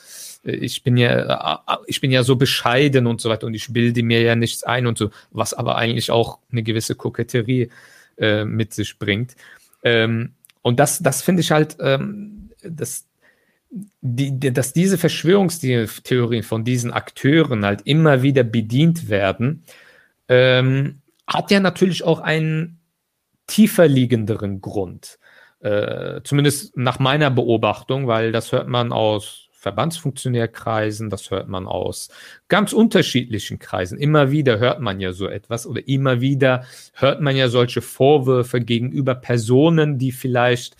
äh, ich bin ja, äh, ich bin ja so bescheiden und so weiter und ich bilde mir ja nichts ein und so, was aber eigentlich auch eine gewisse Koketterie äh, mit sich bringt. Ähm, und das, das finde ich halt, ähm, das, die, die, dass diese Verschwörungstheorien von diesen Akteuren halt immer wieder bedient werden, ähm, hat ja natürlich auch einen tiefer liegenderen Grund. Äh, zumindest nach meiner Beobachtung, weil das hört man aus Verbandsfunktionärkreisen, das hört man aus ganz unterschiedlichen Kreisen. Immer wieder hört man ja so etwas oder immer wieder hört man ja solche Vorwürfe gegenüber Personen, die vielleicht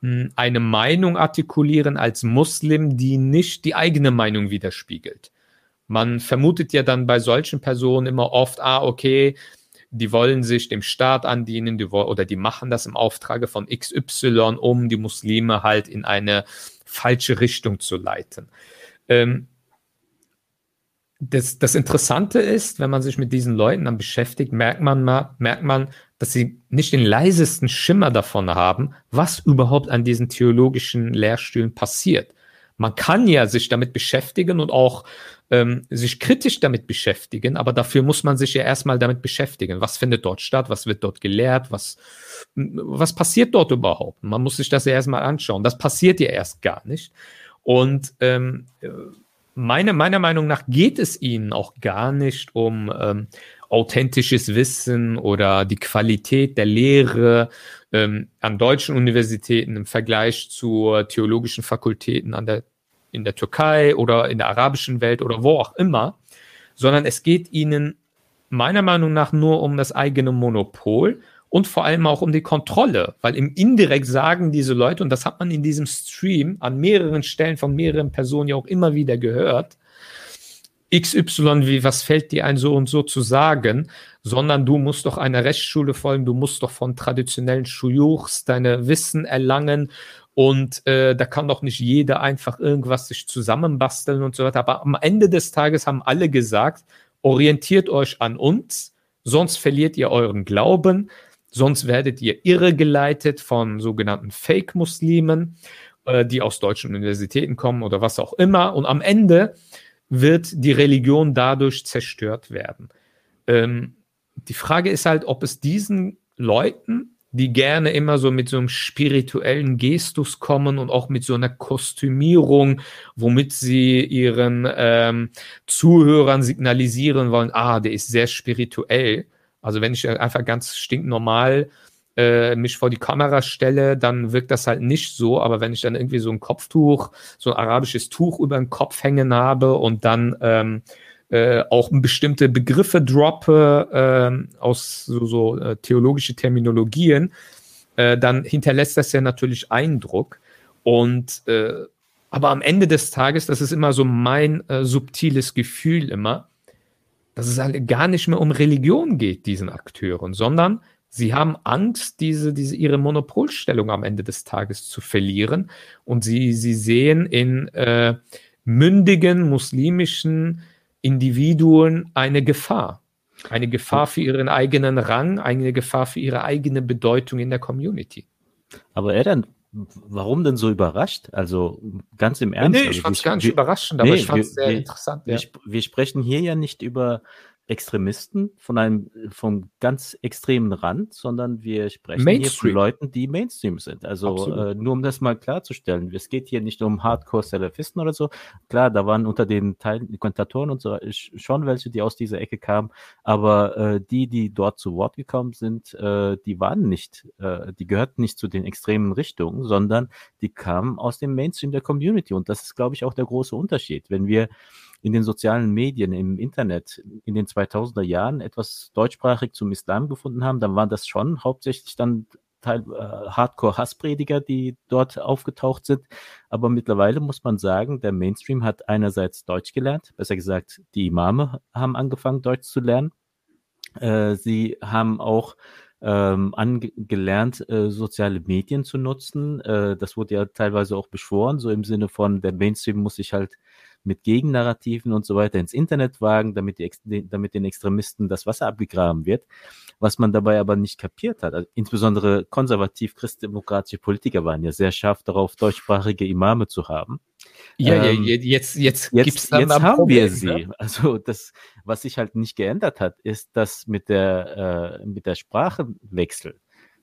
hm, eine Meinung artikulieren als Muslim, die nicht die eigene Meinung widerspiegelt. Man vermutet ja dann bei solchen Personen immer oft, ah, okay, die wollen sich dem Staat andienen, die oder die machen das im Auftrage von XY, um die Muslime halt in eine falsche Richtung zu leiten. Ähm, das, das Interessante ist, wenn man sich mit diesen Leuten dann beschäftigt, merkt man, mal, merkt man, dass sie nicht den leisesten Schimmer davon haben, was überhaupt an diesen theologischen Lehrstühlen passiert. Man kann ja sich damit beschäftigen und auch ähm, sich kritisch damit beschäftigen, aber dafür muss man sich ja erstmal damit beschäftigen. Was findet dort statt? Was wird dort gelehrt? Was, was passiert dort überhaupt? Man muss sich das ja erstmal anschauen. Das passiert ja erst gar nicht. Und ähm, meine, meiner Meinung nach geht es ihnen auch gar nicht um ähm, authentisches Wissen oder die Qualität der Lehre ähm, an deutschen Universitäten im Vergleich zu theologischen Fakultäten an der in der Türkei oder in der arabischen Welt oder wo auch immer, sondern es geht ihnen meiner Meinung nach nur um das eigene Monopol und vor allem auch um die Kontrolle, weil im indirekt sagen diese Leute, und das hat man in diesem Stream an mehreren Stellen von mehreren Personen ja auch immer wieder gehört, XY, wie, was fällt dir ein, so und so zu sagen, sondern du musst doch einer Rechtsschule folgen, du musst doch von traditionellen Schuyuchs deine Wissen erlangen und äh, da kann doch nicht jeder einfach irgendwas sich zusammenbasteln und so weiter. Aber am Ende des Tages haben alle gesagt, orientiert euch an uns, sonst verliert ihr euren Glauben, sonst werdet ihr irregeleitet von sogenannten Fake-Muslimen, äh, die aus deutschen Universitäten kommen oder was auch immer. Und am Ende wird die Religion dadurch zerstört werden. Ähm, die Frage ist halt, ob es diesen Leuten die gerne immer so mit so einem spirituellen Gestus kommen und auch mit so einer Kostümierung, womit sie ihren ähm, Zuhörern signalisieren wollen, ah, der ist sehr spirituell. Also wenn ich einfach ganz stinknormal äh, mich vor die Kamera stelle, dann wirkt das halt nicht so. Aber wenn ich dann irgendwie so ein Kopftuch, so ein arabisches Tuch über den Kopf hängen habe und dann ähm, äh, auch bestimmte Begriffe droppe äh, aus so, so äh, theologische Terminologien, äh, dann hinterlässt das ja natürlich Eindruck. Und äh, aber am Ende des Tages, das ist immer so mein äh, subtiles Gefühl immer, dass es halt gar nicht mehr um Religion geht, diesen Akteuren, sondern sie haben Angst, diese, diese, ihre Monopolstellung am Ende des Tages zu verlieren. Und sie, sie sehen in äh, mündigen muslimischen Individuen eine Gefahr. Eine Gefahr für ihren eigenen Rang, eine Gefahr für ihre eigene Bedeutung in der Community. Aber er dann, warum denn so überrascht? Also ganz im Ernst. Nee, ich also, fand es gar nicht überraschend, aber nee, ich fand es sehr wir, interessant. Wir, ja. wir, sprechen hier ja nicht über Extremisten von einem vom ganz extremen Rand, sondern wir sprechen Mainstream. hier von Leuten, die Mainstream sind. Also äh, nur um das mal klarzustellen, es geht hier nicht um Hardcore-Salafisten oder so. Klar, da waren unter den Teilen die Kommentatoren und so schon welche, die aus dieser Ecke kamen, aber äh, die, die dort zu Wort gekommen sind, äh, die waren nicht, äh, die gehörten nicht zu den extremen Richtungen, sondern die kamen aus dem Mainstream der Community und das ist, glaube ich, auch der große Unterschied. Wenn wir in den sozialen Medien, im Internet in den 2000er Jahren etwas deutschsprachig zum Islam gefunden haben, dann waren das schon hauptsächlich dann Teil, äh, Hardcore-Hassprediger, die dort aufgetaucht sind. Aber mittlerweile muss man sagen, der Mainstream hat einerseits Deutsch gelernt, besser gesagt, die Imame haben angefangen, Deutsch zu lernen. Äh, sie haben auch ähm, angelernt, äh, soziale Medien zu nutzen. Äh, das wurde ja teilweise auch beschworen, so im Sinne von, der Mainstream muss sich halt mit Gegennarrativen und so weiter ins Internet wagen, damit, die, damit den Extremisten das Wasser abgegraben wird. Was man dabei aber nicht kapiert hat, also insbesondere konservativ-christdemokratische Politiker waren ja sehr scharf darauf, deutschsprachige Imame zu haben. Ja, ähm, ja jetzt, jetzt, jetzt, gibt's dann jetzt haben Problem, wir sie. Ne? Also das, was sich halt nicht geändert hat, ist, dass mit der, äh, mit der Sprachenwechsel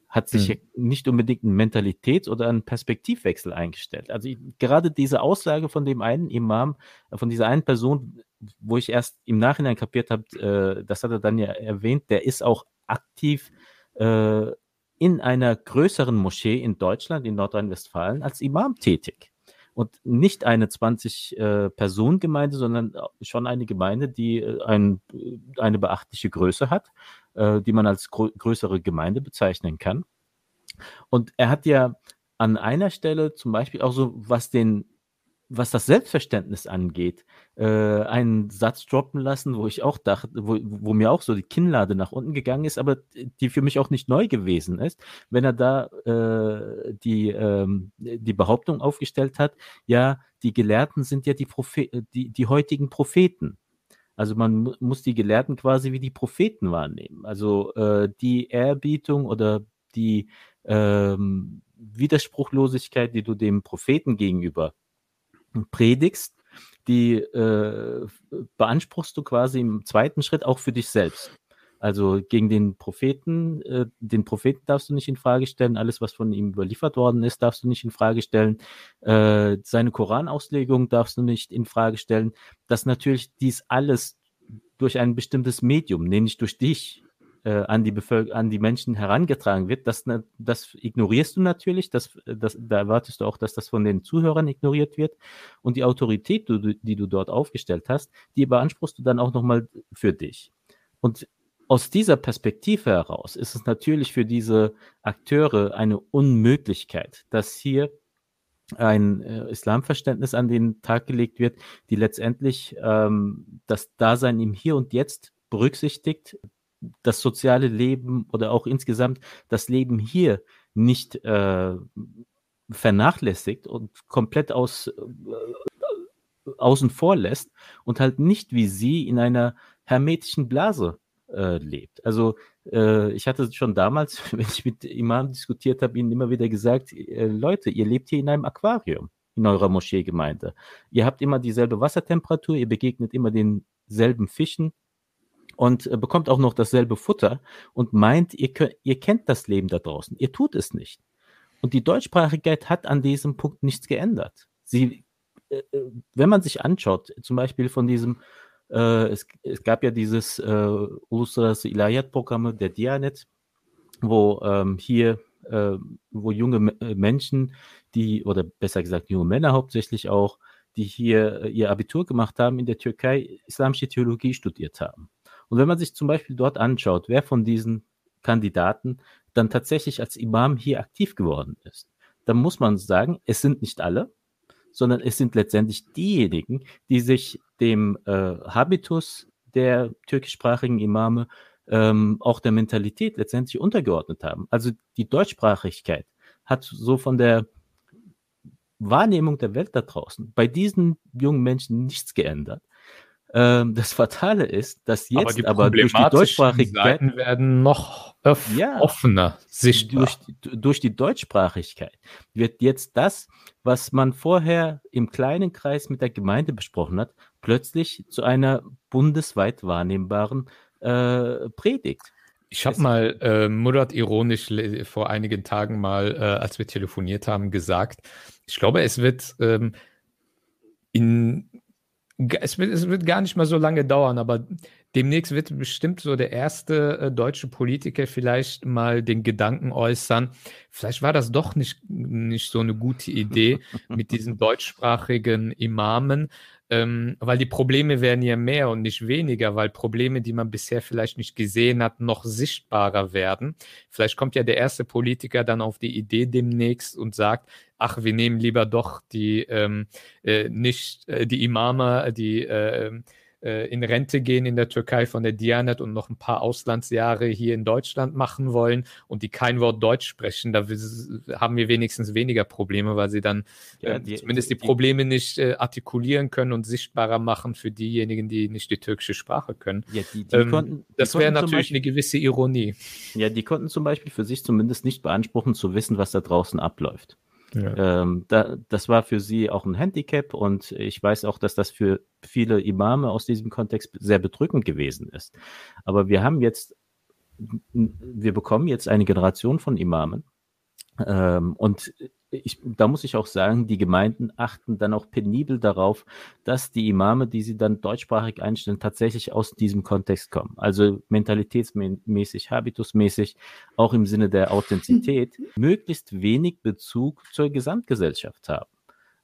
hat sich hm. nicht unbedingt ein Mentalitäts- oder ein Perspektivwechsel eingestellt. Also ich, gerade diese Aussage von dem einen Imam, von dieser einen Person, wo ich erst im Nachhinein kapiert habe, äh, das hat er dann ja erwähnt, der ist auch aktiv äh, in einer größeren Moschee in Deutschland, in Nordrhein-Westfalen, als Imam tätig. Und nicht eine 20-Personen-Gemeinde, äh, sondern schon eine Gemeinde, die äh, ein, eine beachtliche Größe hat, äh, die man als grö größere Gemeinde bezeichnen kann. Und er hat ja an einer Stelle zum Beispiel auch so, was den was das Selbstverständnis angeht, äh, einen Satz droppen lassen, wo ich auch dachte, wo, wo mir auch so die Kinnlade nach unten gegangen ist, aber die für mich auch nicht neu gewesen ist, wenn er da äh, die, ähm, die Behauptung aufgestellt hat, ja, die Gelehrten sind ja die, Prophe die, die heutigen Propheten. Also man muss die Gelehrten quasi wie die Propheten wahrnehmen. Also äh, die Ehrbietung oder die ähm, Widerspruchlosigkeit, die du dem Propheten gegenüber predigst, die äh, beanspruchst du quasi im zweiten Schritt auch für dich selbst. Also gegen den Propheten, äh, den Propheten darfst du nicht in Frage stellen, alles, was von ihm überliefert worden ist, darfst du nicht in Frage stellen, äh, seine Koranauslegung darfst du nicht in Frage stellen, dass natürlich dies alles durch ein bestimmtes Medium, nämlich durch dich, äh, an, die Bevölker an die Menschen herangetragen wird, das, das ignorierst du natürlich, das, das, da erwartest du auch, dass das von den Zuhörern ignoriert wird und die Autorität, die, die du dort aufgestellt hast, die beanspruchst du dann auch nochmal für dich. Und aus dieser Perspektive heraus ist es natürlich für diese Akteure eine Unmöglichkeit, dass hier ein äh, Islamverständnis an den Tag gelegt wird, die letztendlich ähm, das Dasein im Hier und Jetzt berücksichtigt, das soziale Leben oder auch insgesamt das Leben hier nicht äh, vernachlässigt und komplett aus, äh, außen vor lässt und halt nicht wie sie in einer hermetischen Blase äh, lebt. Also äh, ich hatte schon damals, wenn ich mit Imam diskutiert habe, ihnen immer wieder gesagt, äh, Leute, ihr lebt hier in einem Aquarium in eurer Moscheegemeinde. Ihr habt immer dieselbe Wassertemperatur, ihr begegnet immer denselben Fischen, und äh, bekommt auch noch dasselbe Futter und meint, ihr, könnt, ihr kennt das Leben da draußen. Ihr tut es nicht. Und die Deutschsprachigkeit hat an diesem Punkt nichts geändert. Sie, äh, äh wenn man sich anschaut, zum Beispiel von diesem, äh, es, es, gab ja dieses äh, Uluslararası Ilahiyat-Programm der Dianet, wo ähm, hier, äh, wo junge äh, Menschen, die, oder besser gesagt junge Männer hauptsächlich auch, die hier ihr Abitur gemacht haben, in der Türkei islamische Theologie studiert haben. Und wenn man sich zum Beispiel dort anschaut, wer von diesen Kandidaten dann tatsächlich als Imam hier aktiv geworden ist, dann muss man sagen, es sind nicht alle, sondern es sind letztendlich diejenigen, die sich dem äh, Habitus der türkischsprachigen Imame ähm, auch der Mentalität letztendlich untergeordnet haben. Also die Deutschsprachigkeit hat so von der Wahrnehmung der Welt da draußen bei diesen jungen Menschen nichts geändert. Ähm, das Fatale ist, dass jetzt aber, aber durch die Deutschsprachigkeit Seiten werden noch ja, offener sichtbar. Durch, durch die Deutschsprachigkeit wird jetzt das, was man vorher im kleinen Kreis mit der Gemeinde besprochen hat, plötzlich zu einer bundesweit wahrnehmbaren äh, Predigt. Ich habe mal äh, Murat ironisch vor einigen Tagen mal, äh, als wir telefoniert haben, gesagt, ich glaube, es wird ähm, in es wird, es wird gar nicht mal so lange dauern, aber demnächst wird bestimmt so der erste äh, deutsche Politiker vielleicht mal den Gedanken äußern, vielleicht war das doch nicht, nicht so eine gute Idee mit diesen deutschsprachigen Imamen. ähm, weil die Probleme werden ja mehr und nicht weniger, weil Probleme, die man bisher vielleicht nicht gesehen hat, noch sichtbarer werden. Vielleicht kommt ja der erste Politiker dann auf die Idee demnächst und sagt, ach, wir nehmen lieber doch die ähm, äh, nicht äh, die Imame, die äh, äh, in Rente gehen in der Türkei von der Dianet und noch ein paar Auslandsjahre hier in Deutschland machen wollen und die kein Wort Deutsch sprechen, da haben wir wenigstens weniger Probleme, weil sie dann ja, äh, die, zumindest die, die Probleme nicht äh, artikulieren können und sichtbarer machen für diejenigen, die nicht die türkische Sprache können. Ja, die, die ähm, konnten, das wäre natürlich Beispiel, eine gewisse Ironie. Ja, die konnten zum Beispiel für sich zumindest nicht beanspruchen zu wissen, was da draußen abläuft. Ja. Ähm, da, das war für sie auch ein Handicap und ich weiß auch, dass das für viele Imame aus diesem Kontext sehr bedrückend gewesen ist. Aber wir haben jetzt, wir bekommen jetzt eine Generation von Imamen ähm, und ich, da muss ich auch sagen, die Gemeinden achten dann auch penibel darauf, dass die Imame, die sie dann deutschsprachig einstellen, tatsächlich aus diesem Kontext kommen. Also mentalitätsmäßig, habitusmäßig, auch im Sinne der Authentizität, möglichst wenig Bezug zur Gesamtgesellschaft haben.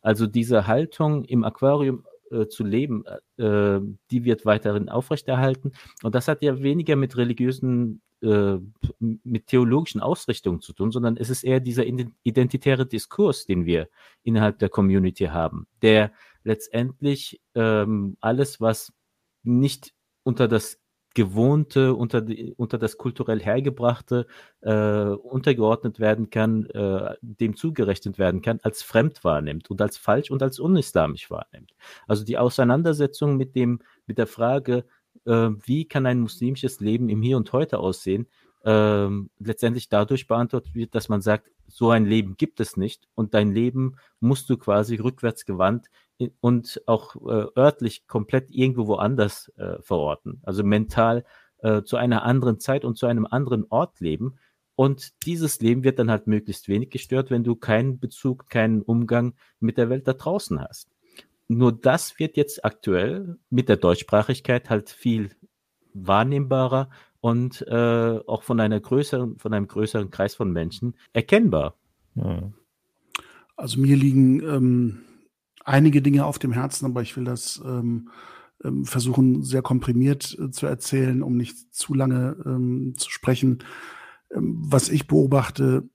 Also diese Haltung im Aquarium äh, zu leben, äh, die wird weiterhin aufrechterhalten. Und das hat ja weniger mit religiösen äh, mit theologischen Ausrichtungen zu tun, sondern es ist eher dieser identitäre Diskurs, den wir innerhalb der Community haben, der letztendlich ähm, alles, was nicht unter das Gewohnte, unter, die, unter das kulturell Hergebrachte äh, untergeordnet werden kann, äh, dem zugerechnet werden kann, als fremd wahrnimmt und als falsch und als unislamisch wahrnimmt. Also die Auseinandersetzung mit dem, mit der Frage, äh, wie kann ein muslimisches Leben im Hier und Heute aussehen, äh, letztendlich dadurch beantwortet wird, dass man sagt, so ein Leben gibt es nicht und dein Leben musst du quasi rückwärts gewandt und auch äh, örtlich komplett irgendwo woanders äh, verorten. Also mental äh, zu einer anderen Zeit und zu einem anderen Ort leben. Und dieses Leben wird dann halt möglichst wenig gestört, wenn du keinen Bezug, keinen Umgang mit der Welt da draußen hast. Nur das wird jetzt aktuell mit der Deutschsprachigkeit halt viel wahrnehmbarer und äh, auch von einer größeren, von einem größeren Kreis von Menschen erkennbar. Also mir liegen ähm, einige Dinge auf dem Herzen, aber ich will das ähm, ähm, versuchen, sehr komprimiert äh, zu erzählen, um nicht zu lange ähm, zu sprechen. Ähm, was ich beobachte,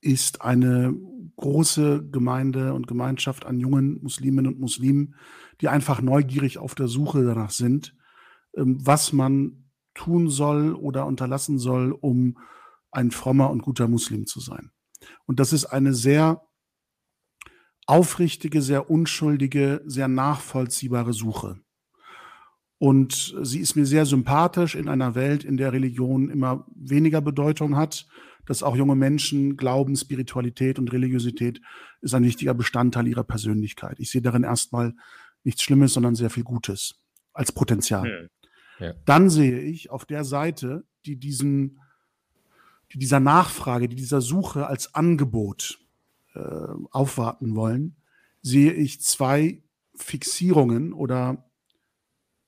ist eine große Gemeinde und Gemeinschaft an jungen Musliminnen und Muslimen, die einfach neugierig auf der Suche danach sind, ähm, was man tun soll oder unterlassen soll, um ein frommer und guter Muslim zu sein. Und das ist eine sehr aufrichtige, sehr unschuldige, sehr nachvollziehbare Suche. Und sie ist mir sehr sympathisch in einer Welt, in der Religion immer weniger Bedeutung hat dass auch junge Menschen glauben, Spiritualität und Religiosität ist ein wichtiger Bestandteil ihrer Persönlichkeit. Ich sehe darin erstmal nichts Schlimmes, sondern sehr viel Gutes als Potenzial. Hm. Ja. Dann sehe ich auf der Seite, die diesen, die dieser Nachfrage, die dieser Suche als Angebot äh, aufwarten wollen, sehe ich zwei Fixierungen oder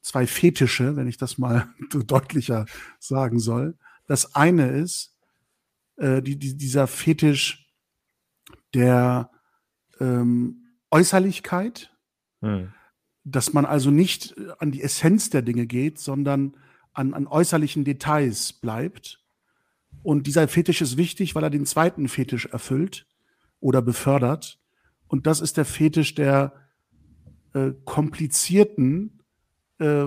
zwei Fetische, wenn ich das mal deutlicher sagen soll. Das eine ist, äh, die, die, dieser Fetisch der ähm, Äußerlichkeit, hm. dass man also nicht an die Essenz der Dinge geht, sondern an, an äußerlichen Details bleibt. Und dieser Fetisch ist wichtig, weil er den zweiten Fetisch erfüllt oder befördert. Und das ist der Fetisch der äh, komplizierten äh,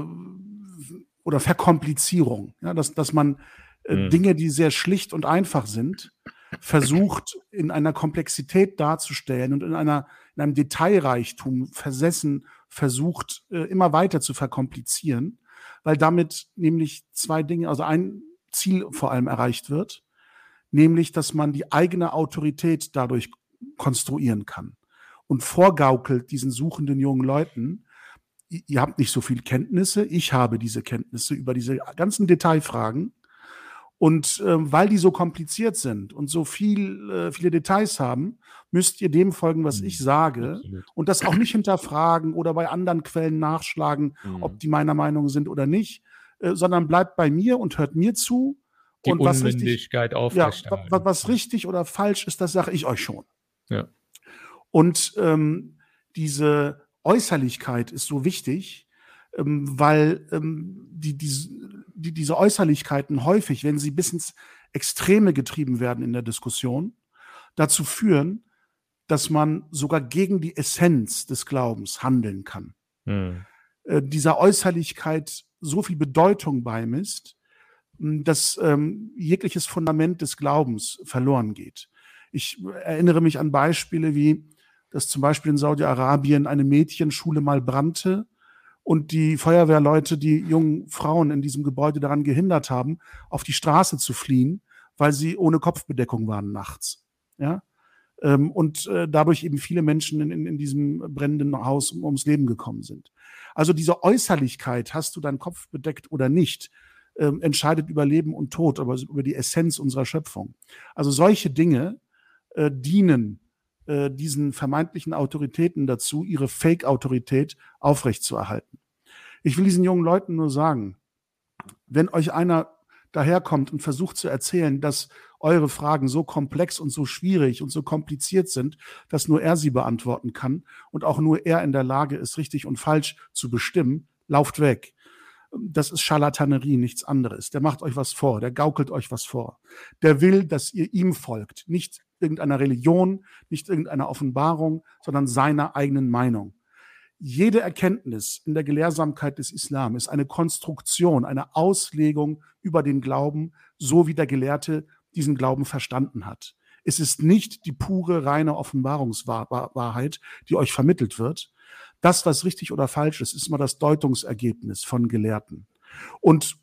oder Verkomplizierung. Ja, dass, dass man äh, mhm. Dinge, die sehr schlicht und einfach sind, versucht in einer Komplexität darzustellen und in einer in einem Detailreichtum versessen versucht äh, immer weiter zu verkomplizieren, weil damit nämlich zwei Dinge, also ein Ziel vor allem erreicht wird, nämlich dass man die eigene Autorität dadurch konstruieren kann und vorgaukelt diesen suchenden jungen Leuten, ihr habt nicht so viel Kenntnisse, ich habe diese Kenntnisse über diese ganzen Detailfragen und äh, weil die so kompliziert sind und so viel, äh, viele Details haben, müsst ihr dem folgen, was mhm. ich sage Absolut. und das auch nicht hinterfragen oder bei anderen Quellen nachschlagen, mhm. ob die meiner Meinung sind oder nicht, äh, sondern bleibt bei mir und hört mir zu. Die und was richtig, ja, was, was richtig oder falsch ist, das sage ich euch schon. Ja. Und ähm, diese Äußerlichkeit ist so wichtig, ähm, weil ähm, die, die, die, diese Äußerlichkeiten häufig, wenn sie bis ins Extreme getrieben werden in der Diskussion, dazu führen, dass man sogar gegen die Essenz des Glaubens handeln kann. Hm. Äh, dieser Äußerlichkeit so viel Bedeutung beimisst, dass ähm, jegliches Fundament des Glaubens verloren geht. Ich erinnere mich an Beispiele wie, dass zum Beispiel in Saudi-Arabien eine Mädchenschule mal brannte und die Feuerwehrleute die jungen Frauen in diesem Gebäude daran gehindert haben, auf die Straße zu fliehen, weil sie ohne Kopfbedeckung waren nachts. Ja? Ähm, und äh, dadurch eben viele Menschen in, in, in diesem brennenden Haus um, ums Leben gekommen sind. Also diese Äußerlichkeit, hast du deinen Kopf bedeckt oder nicht, ähm, entscheidet über Leben und Tod, aber über die Essenz unserer Schöpfung. Also solche Dinge äh, dienen äh, diesen vermeintlichen Autoritäten dazu, ihre Fake-Autorität aufrechtzuerhalten. Ich will diesen jungen Leuten nur sagen, wenn euch einer daherkommt und versucht zu erzählen, dass eure Fragen so komplex und so schwierig und so kompliziert sind, dass nur er sie beantworten kann und auch nur er in der Lage ist, richtig und falsch zu bestimmen, lauft weg. Das ist Scharlatanerie, nichts anderes. Der macht euch was vor, der gaukelt euch was vor. Der will, dass ihr ihm folgt, nicht irgendeiner Religion, nicht irgendeiner Offenbarung, sondern seiner eigenen Meinung. Jede Erkenntnis in der Gelehrsamkeit des Islam ist eine Konstruktion, eine Auslegung über den Glauben, so wie der Gelehrte diesen Glauben verstanden hat. Es ist nicht die pure, reine Offenbarungswahrheit, die euch vermittelt wird. Das, was richtig oder falsch ist, ist immer das Deutungsergebnis von Gelehrten. Und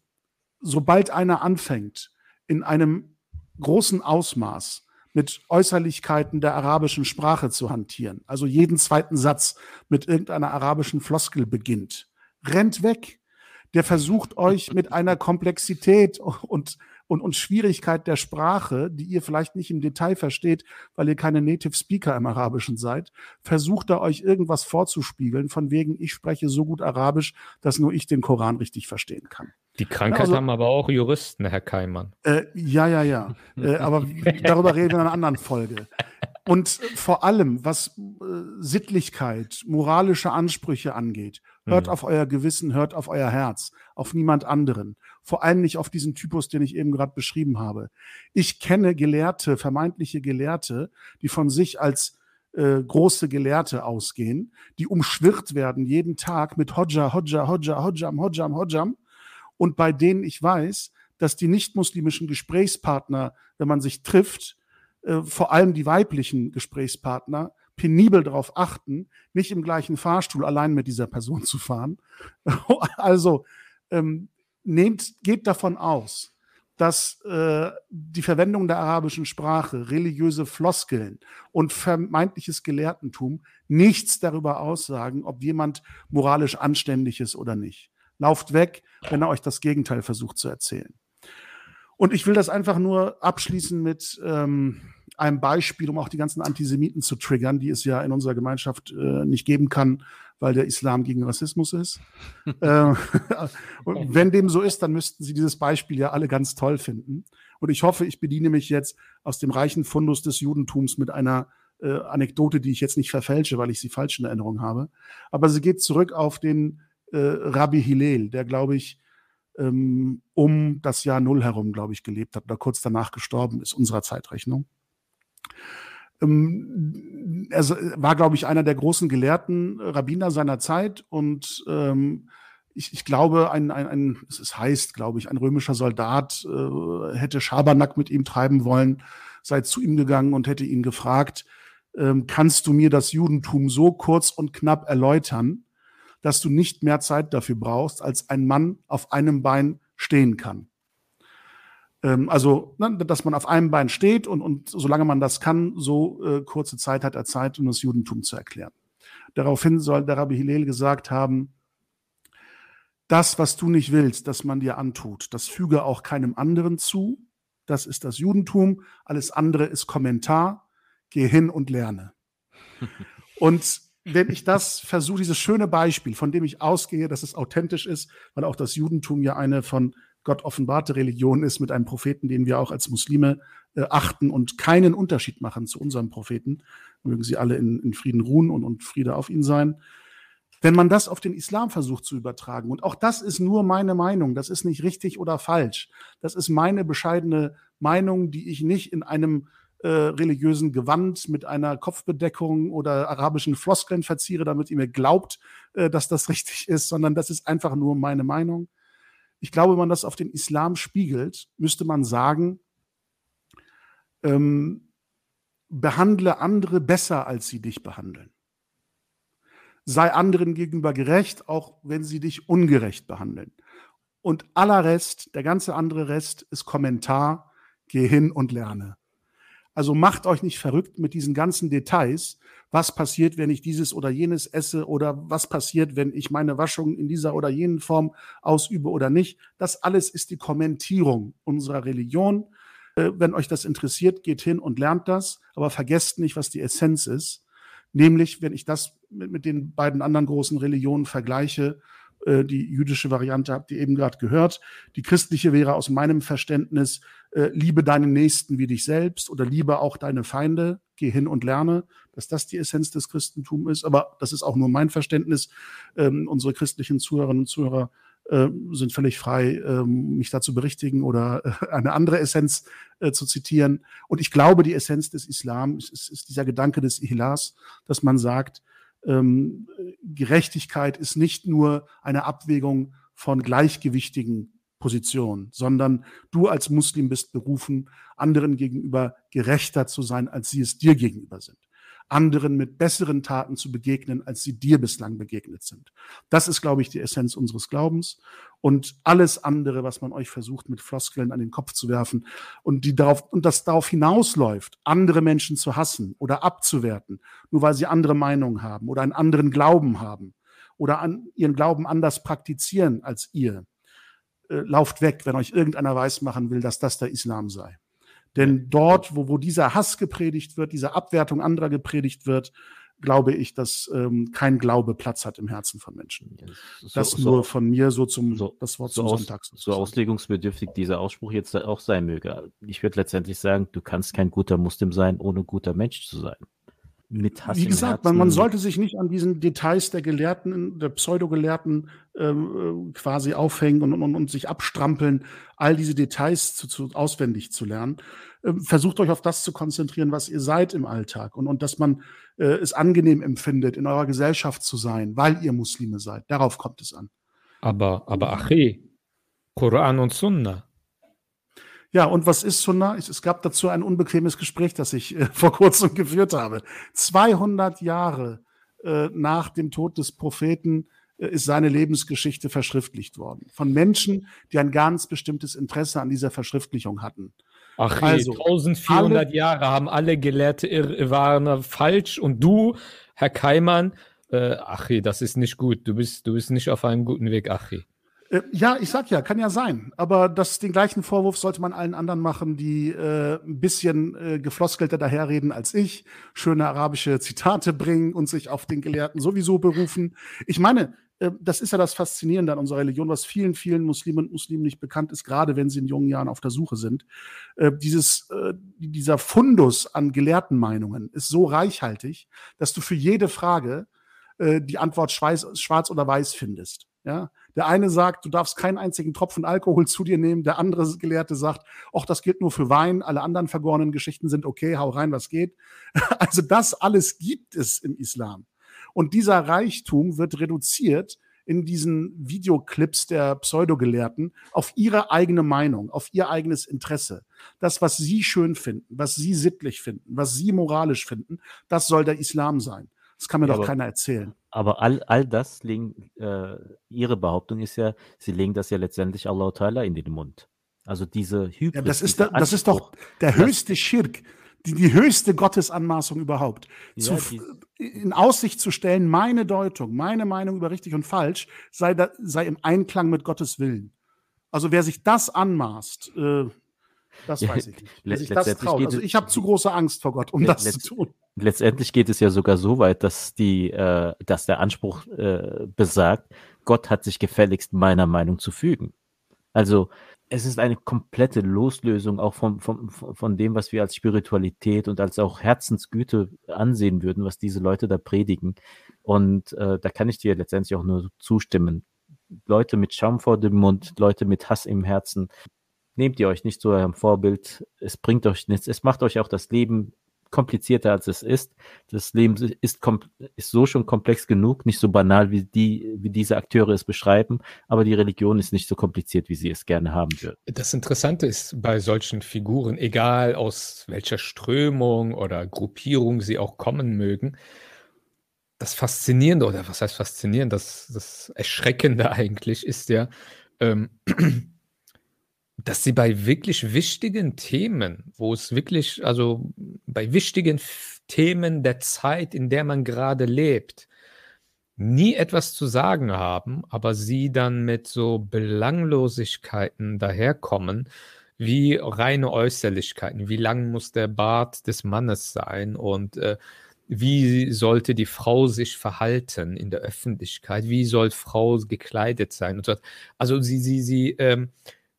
sobald einer anfängt, in einem großen Ausmaß mit Äußerlichkeiten der arabischen Sprache zu hantieren, also jeden zweiten Satz mit irgendeiner arabischen Floskel beginnt, rennt weg. Der versucht euch mit einer Komplexität und und, und Schwierigkeit der Sprache, die ihr vielleicht nicht im Detail versteht, weil ihr keine Native Speaker im Arabischen seid, versucht er euch irgendwas vorzuspiegeln, von wegen, ich spreche so gut Arabisch, dass nur ich den Koran richtig verstehen kann. Die Krankheit also, haben aber auch Juristen, Herr Keimann. Äh, ja, ja, ja. äh, aber darüber reden wir in einer anderen Folge. Und vor allem, was äh, Sittlichkeit, moralische Ansprüche angeht, hört mhm. auf euer Gewissen, hört auf euer Herz, auf niemand anderen. Vor allem nicht auf diesen Typus, den ich eben gerade beschrieben habe. Ich kenne Gelehrte, vermeintliche Gelehrte, die von sich als äh, große Gelehrte ausgehen, die umschwirrt werden jeden Tag mit Hodja, Hodja, Hodja, Hodjam, Hodjam, Hodjam. Und bei denen ich weiß, dass die nicht-muslimischen Gesprächspartner, wenn man sich trifft, äh, vor allem die weiblichen Gesprächspartner, penibel darauf achten, nicht im gleichen Fahrstuhl allein mit dieser Person zu fahren. also ähm, nehmt, geht davon aus, dass äh, die Verwendung der arabischen Sprache, religiöse Floskeln und vermeintliches Gelehrtentum nichts darüber aussagen, ob jemand moralisch anständig ist oder nicht. Lauft weg, wenn er euch das Gegenteil versucht zu erzählen. Und ich will das einfach nur abschließen mit ähm, einem Beispiel, um auch die ganzen Antisemiten zu triggern, die es ja in unserer Gemeinschaft äh, nicht geben kann, weil der Islam gegen Rassismus ist. äh, und wenn dem so ist, dann müssten Sie dieses Beispiel ja alle ganz toll finden. Und ich hoffe, ich bediene mich jetzt aus dem reichen Fundus des Judentums mit einer äh, Anekdote, die ich jetzt nicht verfälsche, weil ich sie falsch in Erinnerung habe. Aber sie geht zurück auf den äh, Rabbi Hillel, der, glaube ich, ähm, um das Jahr Null herum, glaube ich, gelebt hat oder kurz danach gestorben ist, unserer Zeitrechnung. Ähm, er war, glaube ich, einer der großen Gelehrten, Rabbiner seiner Zeit und ähm, ich, ich, glaube, ein, ein, ein, es heißt, glaube ich, ein römischer Soldat äh, hätte Schabernack mit ihm treiben wollen, sei zu ihm gegangen und hätte ihn gefragt, ähm, kannst du mir das Judentum so kurz und knapp erläutern, dass du nicht mehr Zeit dafür brauchst, als ein Mann auf einem Bein stehen kann. Ähm, also, ne, dass man auf einem Bein steht und, und solange man das kann, so äh, kurze Zeit hat er Zeit, um das Judentum zu erklären. Daraufhin soll der Rabbi Hillel gesagt haben, das, was du nicht willst, dass man dir antut, das füge auch keinem anderen zu. Das ist das Judentum. Alles andere ist Kommentar. Geh hin und lerne. und wenn ich das versuche, dieses schöne Beispiel, von dem ich ausgehe, dass es authentisch ist, weil auch das Judentum ja eine von Gott offenbarte Religion ist, mit einem Propheten, den wir auch als Muslime äh, achten und keinen Unterschied machen zu unserem Propheten, mögen sie alle in, in Frieden ruhen und, und Friede auf ihn sein. Wenn man das auf den Islam versucht zu übertragen, und auch das ist nur meine Meinung, das ist nicht richtig oder falsch, das ist meine bescheidene Meinung, die ich nicht in einem äh, religiösen Gewand mit einer Kopfbedeckung oder arabischen Floskeln verziere, damit ihr mir glaubt, äh, dass das richtig ist, sondern das ist einfach nur meine Meinung. Ich glaube, wenn man das auf den Islam spiegelt, müsste man sagen, ähm, behandle andere besser, als sie dich behandeln. Sei anderen gegenüber gerecht, auch wenn sie dich ungerecht behandeln. Und aller Rest, der ganze andere Rest ist Kommentar, geh hin und lerne. Also macht euch nicht verrückt mit diesen ganzen Details. Was passiert, wenn ich dieses oder jenes esse oder was passiert, wenn ich meine Waschung in dieser oder jenen Form ausübe oder nicht. Das alles ist die Kommentierung unserer Religion. Äh, wenn euch das interessiert, geht hin und lernt das, aber vergesst nicht, was die Essenz ist. Nämlich, wenn ich das mit, mit den beiden anderen großen Religionen vergleiche, äh, die jüdische Variante habt ihr eben gerade gehört. Die christliche wäre aus meinem Verständnis, äh, liebe deinen Nächsten wie dich selbst oder liebe auch deine Feinde, geh hin und lerne, dass das die Essenz des Christentums ist. Aber das ist auch nur mein Verständnis. Ähm, unsere christlichen Zuhörerinnen und Zuhörer äh, sind völlig frei, äh, mich dazu berichtigen oder äh, eine andere Essenz äh, zu zitieren. Und ich glaube, die Essenz des Islam ist, ist, ist dieser Gedanke des Ihlas, dass man sagt, ähm, Gerechtigkeit ist nicht nur eine Abwägung von gleichgewichtigen Positionen, sondern du als Muslim bist berufen, anderen gegenüber gerechter zu sein, als sie es dir gegenüber sind anderen mit besseren Taten zu begegnen, als sie dir bislang begegnet sind. Das ist, glaube ich, die Essenz unseres Glaubens. Und alles andere, was man euch versucht, mit Floskeln an den Kopf zu werfen und die darauf, und das darauf hinausläuft, andere Menschen zu hassen oder abzuwerten, nur weil sie andere Meinungen haben oder einen anderen Glauben haben oder an, ihren Glauben anders praktizieren als ihr, lauft weg, wenn euch irgendeiner weismachen will, dass das der Islam sei. Denn dort, wo, wo dieser Hass gepredigt wird, diese Abwertung anderer gepredigt wird, glaube ich, dass ähm, kein Glaube Platz hat im Herzen von Menschen. So, das so, nur von mir so zum so, das Wort so zum aus, Sonntag. So auslegungsbedürftig dieser Ausspruch jetzt auch sein möge. Ich würde letztendlich sagen, du kannst kein guter Muslim sein, ohne guter Mensch zu sein mit Hass Wie gesagt, man, man, sollte sich nicht an diesen Details der Gelehrten, der Pseudogelehrten ähm, äh, quasi aufhängen und, und, und sich abstrampeln, all diese Details zu, zu auswendig zu lernen. Ähm, versucht euch auf das zu konzentrieren, was ihr seid im Alltag und, und dass man äh, es angenehm empfindet, in eurer Gesellschaft zu sein, weil ihr Muslime seid. Darauf kommt es an. Aber, aber Achi, Koran und Sunnah, ja, und was ist Sunnah? Es gab dazu ein unbequemes Gespräch, das ich äh, vor kurzem geführt habe. 200 Jahre äh, nach dem Tod des Propheten äh, ist seine Lebensgeschichte verschriftlicht worden. Von Menschen, die ein ganz bestimmtes Interesse an dieser Verschriftlichung hatten. Ach, also, 1400 alle, Jahre haben alle Gelehrte waren falsch und du, Herr Keimann, äh, Achi, das ist nicht gut. Du bist, du bist nicht auf einem guten Weg, Achi. Äh, ja, ich sag ja, kann ja sein. Aber das, den gleichen Vorwurf sollte man allen anderen machen, die äh, ein bisschen äh, gefloskelter daherreden als ich, schöne arabische Zitate bringen und sich auf den Gelehrten sowieso berufen. Ich meine, äh, das ist ja das Faszinierende an unserer Religion, was vielen, vielen Muslimen und Muslimen nicht bekannt ist, gerade wenn sie in jungen Jahren auf der Suche sind. Äh, dieses, äh, dieser Fundus an gelehrten Meinungen ist so reichhaltig, dass du für jede Frage äh, die Antwort schwarz, schwarz oder weiß findest. Ja, der eine sagt, du darfst keinen einzigen Tropfen Alkohol zu dir nehmen. Der andere Gelehrte sagt, ach, das gilt nur für Wein. Alle anderen vergorenen Geschichten sind okay. Hau rein, was geht. Also das alles gibt es im Islam. Und dieser Reichtum wird reduziert in diesen Videoclips der Pseudogelehrten auf ihre eigene Meinung, auf ihr eigenes Interesse. Das, was sie schön finden, was sie sittlich finden, was sie moralisch finden, das soll der Islam sein. Das kann mir ja, doch keiner erzählen. Aber all, all das legen, äh, ihre Behauptung ist ja, sie legen das ja letztendlich Allah Ta'ala in den Mund. Also diese Hybris. Ja, das, ist da, das ist doch der höchste Schirk, die, die höchste Gottesanmaßung überhaupt. Ja, zu, in Aussicht zu stellen, meine Deutung, meine Meinung über richtig und falsch sei, da, sei im Einklang mit Gottes Willen. Also wer sich das anmaßt, äh, das weiß ich nicht. Wer sich das traut. Also ich habe zu große Angst vor Gott, um das zu tun. Letztendlich geht es ja sogar so weit, dass die, äh, dass der Anspruch äh, besagt, Gott hat sich gefälligst meiner Meinung zu fügen. Also es ist eine komplette Loslösung auch von, von, von dem, was wir als Spiritualität und als auch Herzensgüte ansehen würden, was diese Leute da predigen. Und äh, da kann ich dir letztendlich auch nur zustimmen. Leute mit Schaum vor dem Mund, Leute mit Hass im Herzen, nehmt ihr euch nicht zu eurem Vorbild. Es bringt euch nichts. Es macht euch auch das Leben komplizierter als es ist. Das Leben ist, ist so schon komplex genug, nicht so banal, wie die, wie diese Akteure es beschreiben, aber die Religion ist nicht so kompliziert, wie sie es gerne haben würden. Das Interessante ist bei solchen Figuren, egal aus welcher Strömung oder Gruppierung sie auch kommen mögen, das Faszinierende, oder was heißt faszinierend, das, das Erschreckende eigentlich ist ja, ähm, dass sie bei wirklich wichtigen Themen, wo es wirklich, also bei wichtigen Themen der Zeit, in der man gerade lebt, nie etwas zu sagen haben, aber sie dann mit so Belanglosigkeiten daherkommen, wie reine Äußerlichkeiten. Wie lang muss der Bart des Mannes sein und äh, wie sollte die Frau sich verhalten in der Öffentlichkeit? Wie soll Frau gekleidet sein? Und so. Also sie, sie, sie ähm,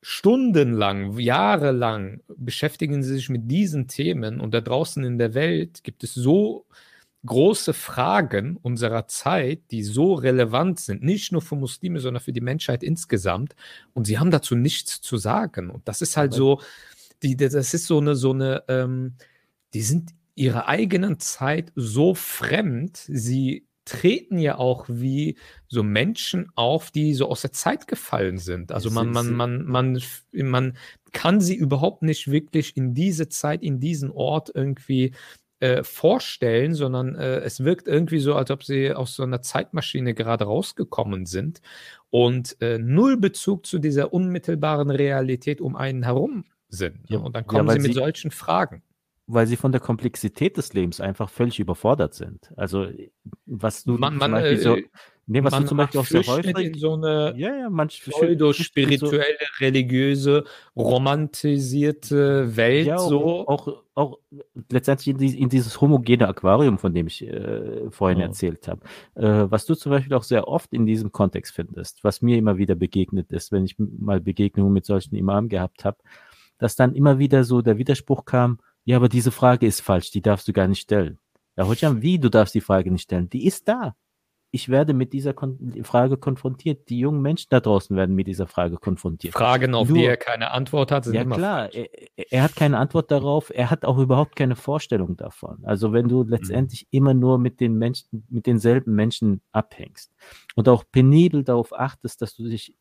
stundenlang, jahrelang beschäftigen sie sich mit diesen Themen und da draußen in der Welt gibt es so große Fragen unserer Zeit, die so relevant sind, nicht nur für Muslime, sondern für die Menschheit insgesamt. Und sie haben dazu nichts zu sagen. Und das ist halt so, die, das ist so eine, so eine, ähm, die sind ihrer eigenen Zeit so fremd, sie treten ja auch wie so Menschen auf, die so aus der Zeit gefallen sind. Also man, man, man, man, man kann sie überhaupt nicht wirklich in diese Zeit, in diesen Ort irgendwie äh, vorstellen, sondern äh, es wirkt irgendwie so, als ob sie aus so einer Zeitmaschine gerade rausgekommen sind und äh, null Bezug zu dieser unmittelbaren Realität um einen herum sind. Ja, und dann kommen ja, sie mit sie solchen Fragen weil sie von der Komplexität des Lebens einfach völlig überfordert sind. Also was du man, man, Beispiel so, äh, nee, was du zum Beispiel auch sehr häufig in so eine ja, ja, manch, pseudo-spirituelle, so, religiöse, romantisierte Welt ja, so. Auch, auch letztendlich in, die, in, dieses homogene Aquarium, von dem ich äh, vorhin oh. erzählt habe. Äh, was du zum Beispiel auch sehr oft in diesem Kontext findest, was mir immer wieder begegnet ist, wenn ich mal Begegnungen mit solchen Imamen gehabt habe, dass dann immer wieder so der Widerspruch kam, ja, aber diese Frage ist falsch, die darfst du gar nicht stellen. Ja, Hojam, wie, du darfst die Frage nicht stellen? Die ist da. Ich werde mit dieser Kon Frage konfrontiert. Die jungen Menschen da draußen werden mit dieser Frage konfrontiert. Fragen, auf Nur, die er keine Antwort hat, sind ja, immer klar. Er, er, hat keine Antwort darauf. Er hat auch überhaupt keine Vorstellung davon. Also wenn du letztendlich mhm. immer nur mit den Menschen, mit denselben Menschen abhängst und auch penibel darauf achtest, dass du dich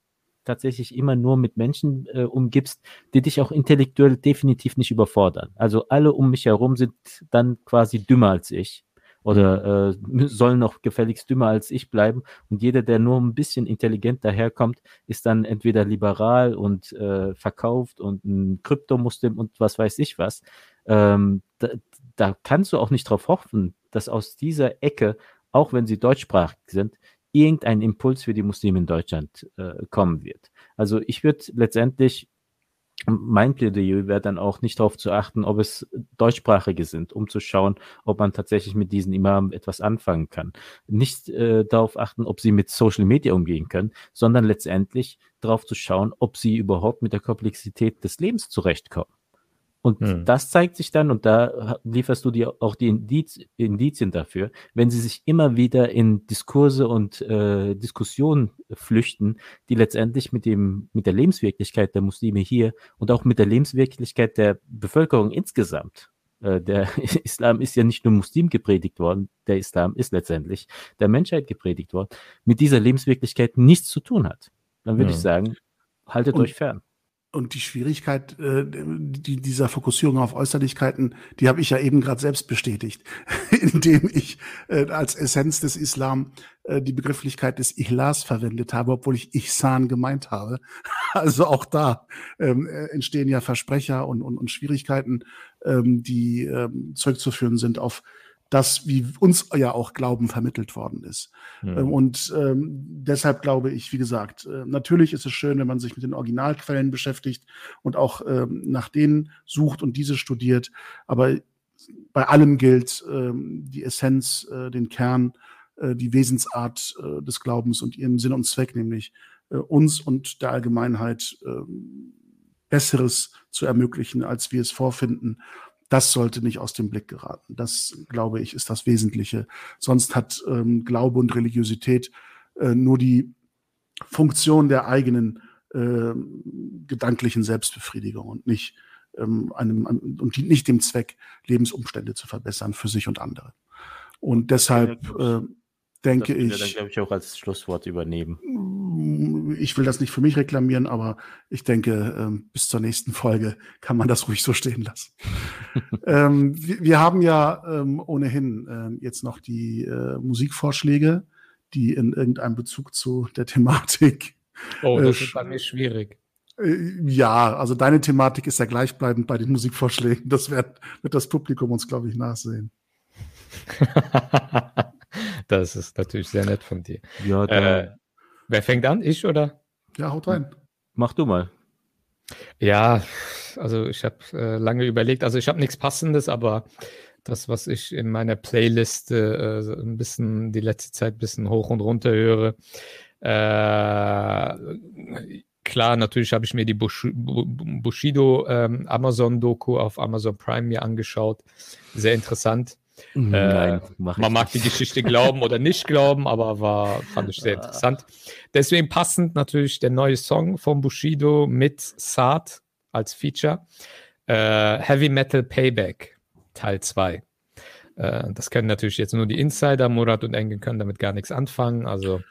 tatsächlich immer nur mit Menschen äh, umgibst, die dich auch intellektuell definitiv nicht überfordern. Also alle um mich herum sind dann quasi dümmer als ich oder äh, sollen noch gefälligst dümmer als ich bleiben. Und jeder, der nur ein bisschen intelligent daherkommt, ist dann entweder liberal und äh, verkauft und ein Kryptomuslim und was weiß ich was. Ähm, da, da kannst du auch nicht darauf hoffen, dass aus dieser Ecke, auch wenn sie deutschsprachig sind, irgendein Impuls für die Muslime in Deutschland äh, kommen wird. Also ich würde letztendlich, mein Plädoyer wäre dann auch nicht darauf zu achten, ob es deutschsprachige sind, um zu schauen, ob man tatsächlich mit diesen Imamen etwas anfangen kann. Nicht äh, darauf achten, ob sie mit Social Media umgehen können, sondern letztendlich darauf zu schauen, ob sie überhaupt mit der Komplexität des Lebens zurechtkommen. Und hm. das zeigt sich dann, und da lieferst du dir auch die Indiz, Indizien dafür, wenn sie sich immer wieder in Diskurse und äh, Diskussionen flüchten, die letztendlich mit dem, mit der Lebenswirklichkeit der Muslime hier und auch mit der Lebenswirklichkeit der Bevölkerung insgesamt. Äh, der Islam ist ja nicht nur Muslim gepredigt worden, der Islam ist letztendlich der Menschheit gepredigt worden, mit dieser Lebenswirklichkeit nichts zu tun hat. Dann würde hm. ich sagen, haltet und, euch fern und die Schwierigkeit äh, die, dieser Fokussierung auf Äußerlichkeiten, die habe ich ja eben gerade selbst bestätigt, indem ich äh, als Essenz des Islam äh, die Begrifflichkeit des Ihlas verwendet habe, obwohl ich Ihsan gemeint habe. Also auch da ähm, äh, entstehen ja Versprecher und, und, und Schwierigkeiten, ähm, die ähm, zurückzuführen sind auf das, wie uns ja auch Glauben vermittelt worden ist. Mhm. Und ähm, deshalb glaube ich, wie gesagt, äh, natürlich ist es schön, wenn man sich mit den Originalquellen beschäftigt und auch ähm, nach denen sucht und diese studiert. Aber bei allem gilt ähm, die Essenz, äh, den Kern, äh, die Wesensart äh, des Glaubens und ihren Sinn und Zweck, nämlich äh, uns und der Allgemeinheit äh, Besseres zu ermöglichen, als wir es vorfinden. Das sollte nicht aus dem Blick geraten. Das, glaube ich, ist das Wesentliche. Sonst hat ähm, Glaube und Religiosität äh, nur die Funktion der eigenen äh, gedanklichen Selbstbefriedigung und nicht ähm, einem und dient nicht dem Zweck, Lebensumstände zu verbessern für sich und andere. Und deshalb äh, denke das ich. Dann glaube ich auch als Schlusswort übernehmen. Ich will das nicht für mich reklamieren, aber ich denke, ähm, bis zur nächsten Folge kann man das ruhig so stehen lassen. ähm, wir, wir, haben ja ähm, ohnehin äh, jetzt noch die äh, Musikvorschläge, die in irgendeinem Bezug zu der Thematik. Oh, das äh, ist bei mir schwierig. Äh, ja, also deine Thematik ist ja gleichbleibend bei den Musikvorschlägen. Das wird, wird das Publikum uns, glaube ich, nachsehen. das ist natürlich sehr nett von dir. Ja, äh, wer fängt an? Ich oder? Ja, haut rein. Mach du mal. Ja, also ich habe äh, lange überlegt. Also ich habe nichts Passendes, aber das, was ich in meiner Playlist äh, ein bisschen die letzte Zeit ein bisschen hoch und runter höre, äh, klar, natürlich habe ich mir die Bush Bushido ähm, Amazon-Doku auf Amazon Prime mir angeschaut. Sehr interessant. Mhm, äh, Nein, mach man mag die Geschichte glauben oder nicht glauben, aber war, fand ich sehr interessant. Deswegen passend natürlich der neue Song von Bushido mit Saad als Feature. Äh, Heavy Metal Payback, Teil 2. Äh, das kennen natürlich jetzt nur die Insider. Murat und Engel können damit gar nichts anfangen. Also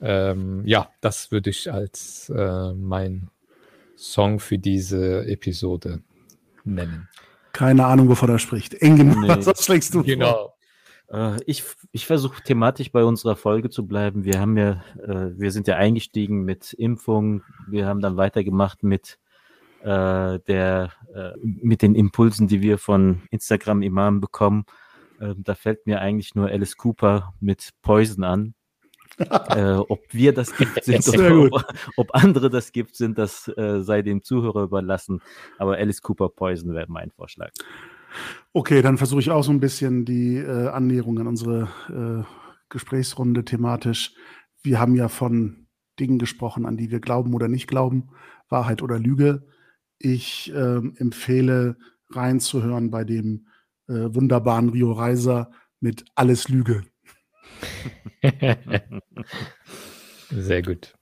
ähm, ja, das würde ich als äh, mein Song für diese Episode nennen. Keine Ahnung, wovon er spricht. Eng nee. was schlägst du genau. vor? Äh, ich ich versuche thematisch bei unserer Folge zu bleiben. Wir haben ja, äh, wir sind ja eingestiegen mit Impfung. Wir haben dann weitergemacht mit äh, der, mit den Impulsen, die wir von Instagram Imam bekommen. Ähm, da fällt mir eigentlich nur Alice Cooper mit Poison an äh, ob wir das Gift sind oder ob, ob, andere das Gift sind, das äh, sei dem Zuhörer überlassen. Aber Alice Cooper Poison wäre mein Vorschlag. Okay, dann versuche ich auch so ein bisschen die äh, Annäherung an unsere äh, Gesprächsrunde thematisch. Wir haben ja von Dingen gesprochen, an die wir glauben oder nicht glauben, Wahrheit oder Lüge. Ich ähm, empfehle reinzuhören bei dem äh, wunderbaren Rio Reiser mit Alles Lüge. Sehr gut.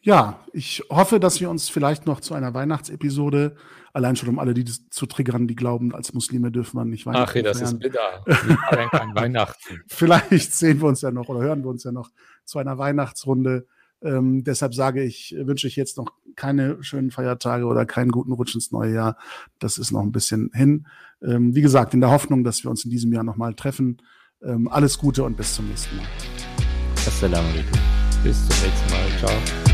Ja, ich hoffe, dass wir uns vielleicht noch zu einer Weihnachtsepisode, allein schon um alle, die das zu triggern, die glauben, als Muslime dürfen man nicht Weihnachten Ach, ja, das feiern. ist bitter. kein Weihnachten. Vielleicht sehen wir uns ja noch oder hören wir uns ja noch zu einer Weihnachtsrunde. Ähm, deshalb sage ich, wünsche ich jetzt noch keine schönen Feiertage oder keinen guten Rutsch ins neue Jahr. Das ist noch ein bisschen hin. Ähm, wie gesagt, in der Hoffnung, dass wir uns in diesem Jahr nochmal treffen ähm, alles Gute und bis zum nächsten Mal. Assalamu alaikum. Bis zum nächsten Mal. Ciao.